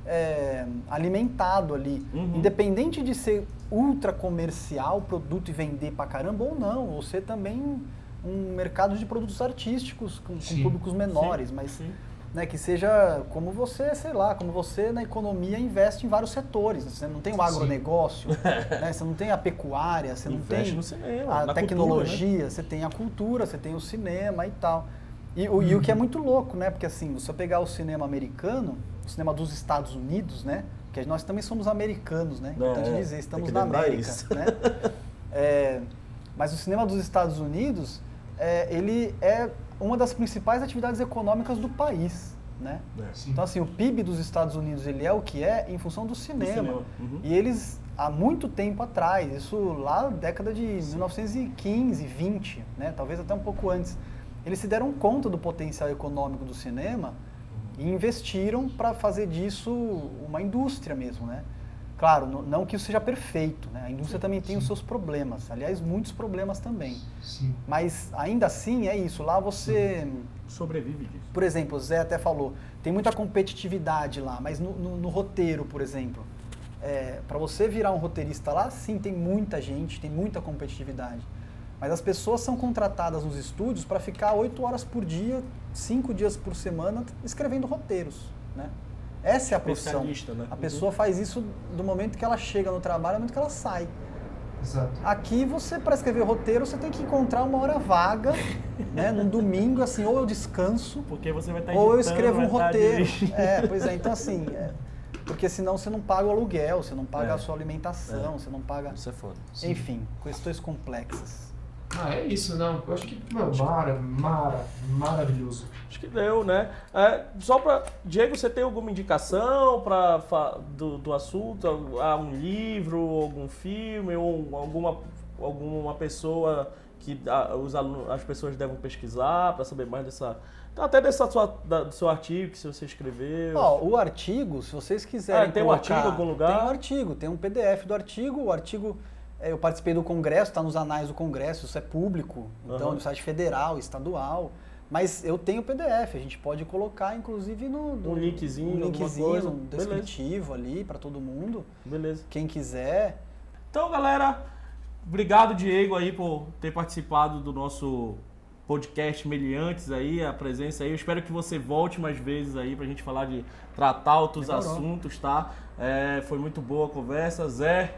é, alimentado ali, Uhum. independente de ser ultra comercial, produto e vender pra caramba ou não, ou ser também um mercado de produtos artísticos com, com públicos menores, Sim, mas sim. né, que seja como você, sei lá, como você na economia investe em vários setores. Você não tem o agronegócio, né, você não tem a pecuária, você não Investe tem no cinema, a na tecnologia, cultura, né? você tem a cultura, você tem o cinema e tal. E, o- e o que é muito louco, né? Porque assim, se eu pegar o cinema americano, o cinema dos Estados Unidos, né? Porque nós também somos americanos, né? Importante É, dizer, estamos na América, isso. né? É, mas o cinema dos Estados Unidos, é, ele é uma das principais atividades econômicas do país, né? É. Sim. Então assim, o PIB dos Estados Unidos ele é o que é em função do cinema. cinema, uhum. E eles há muito tempo atrás, isso lá na década de 1915, 20, né? Talvez até um pouco antes, eles se deram conta do potencial econômico do cinema e investiram para fazer disso uma indústria mesmo, né? Claro, não, que isso seja perfeito, né? A indústria também tem os seus problemas, aliás, muitos problemas também. Sim. Mas ainda assim é isso, lá você Sobrevive disso. por exemplo, o Zé até falou, tem muita competitividade lá, mas no, no- no roteiro, por exemplo, para você virar um roteirista lá, sim, tem muita gente, tem muita competitividade. Mas as pessoas são contratadas nos estúdios para ficar oito horas por dia, cinco dias por semana, escrevendo roteiros, né? Essa é a profissão. Né? A pessoa faz isso do momento que ela chega no trabalho ao momento que ela sai. Exato. Aqui você, para escrever roteiro, você tem que encontrar uma hora vaga, né? Num domingo, assim, ou eu descanso, Porque você vai estar ou eu escrevo um estar roteiro. É, pois é, então assim, é, porque senão você não paga o aluguel, você não paga É. a sua alimentação, você não paga. Isso é foda. Sim. Enfim, questões complexas. Ah, é isso, não. Eu acho que, meu, mara, mara, maravilhoso. Acho que deu, né? É, só pra. Diego, você tem alguma indicação pra, fa- do, do assunto? Ah, um livro, algum filme, ou alguma, alguma pessoa que ah, os alunos, as pessoas devem pesquisar pra saber mais dessa. Até dessa sua, da- do seu artigo que você escreveu. Ó, o artigo, se vocês quiserem. Ah, tem um colocar- artigo em algum lugar? Tem um artigo, tem um PDF do artigo. O artigo, eu participei do congresso, está nos anais do congresso, isso é público. Então, Aham. no site federal, estadual. Mas eu tenho o PDF, a gente pode colocar, inclusive, no. Um linkzinho, um linkzinho, um Beleza. descritivo ali para todo mundo. Beleza. Quem quiser. Então, galera, obrigado, Diego, aí, por ter participado do nosso podcast Meliantes aí, a presença aí. Eu espero que você volte mais vezes aí pra gente falar de tratar outros Demorou. assuntos, tá? É, foi muito boa a conversa. Zé,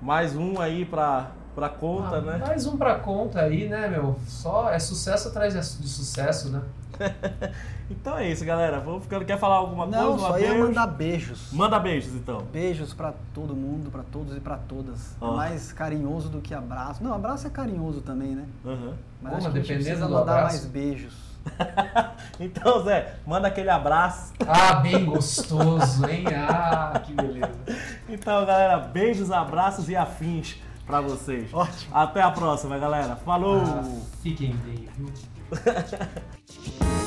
mais um aí pra, pra conta, Ah, né? Mais um pra conta aí, né, meu? Só é sucesso atrás de de sucesso, né? Então é isso, galera. Vou ficando. Quer falar alguma Não, coisa? Um só ia mandar beijos. Manda beijos, então. Beijos pra todo mundo, pra todos e pra todas. É mais carinhoso do que abraço. Não, abraço é carinhoso também, né? Aham. Mas Pô, acho mas que a gente dependendo precisa do mandar abraço. mais beijos. Então, Zé, manda aquele abraço. Ah, bem gostoso, hein? Ah, que beleza. Então, galera, beijos, abraços e afins pra vocês. Ótimo. Até a próxima, galera. Falou! Ah, fiquem bem, viu?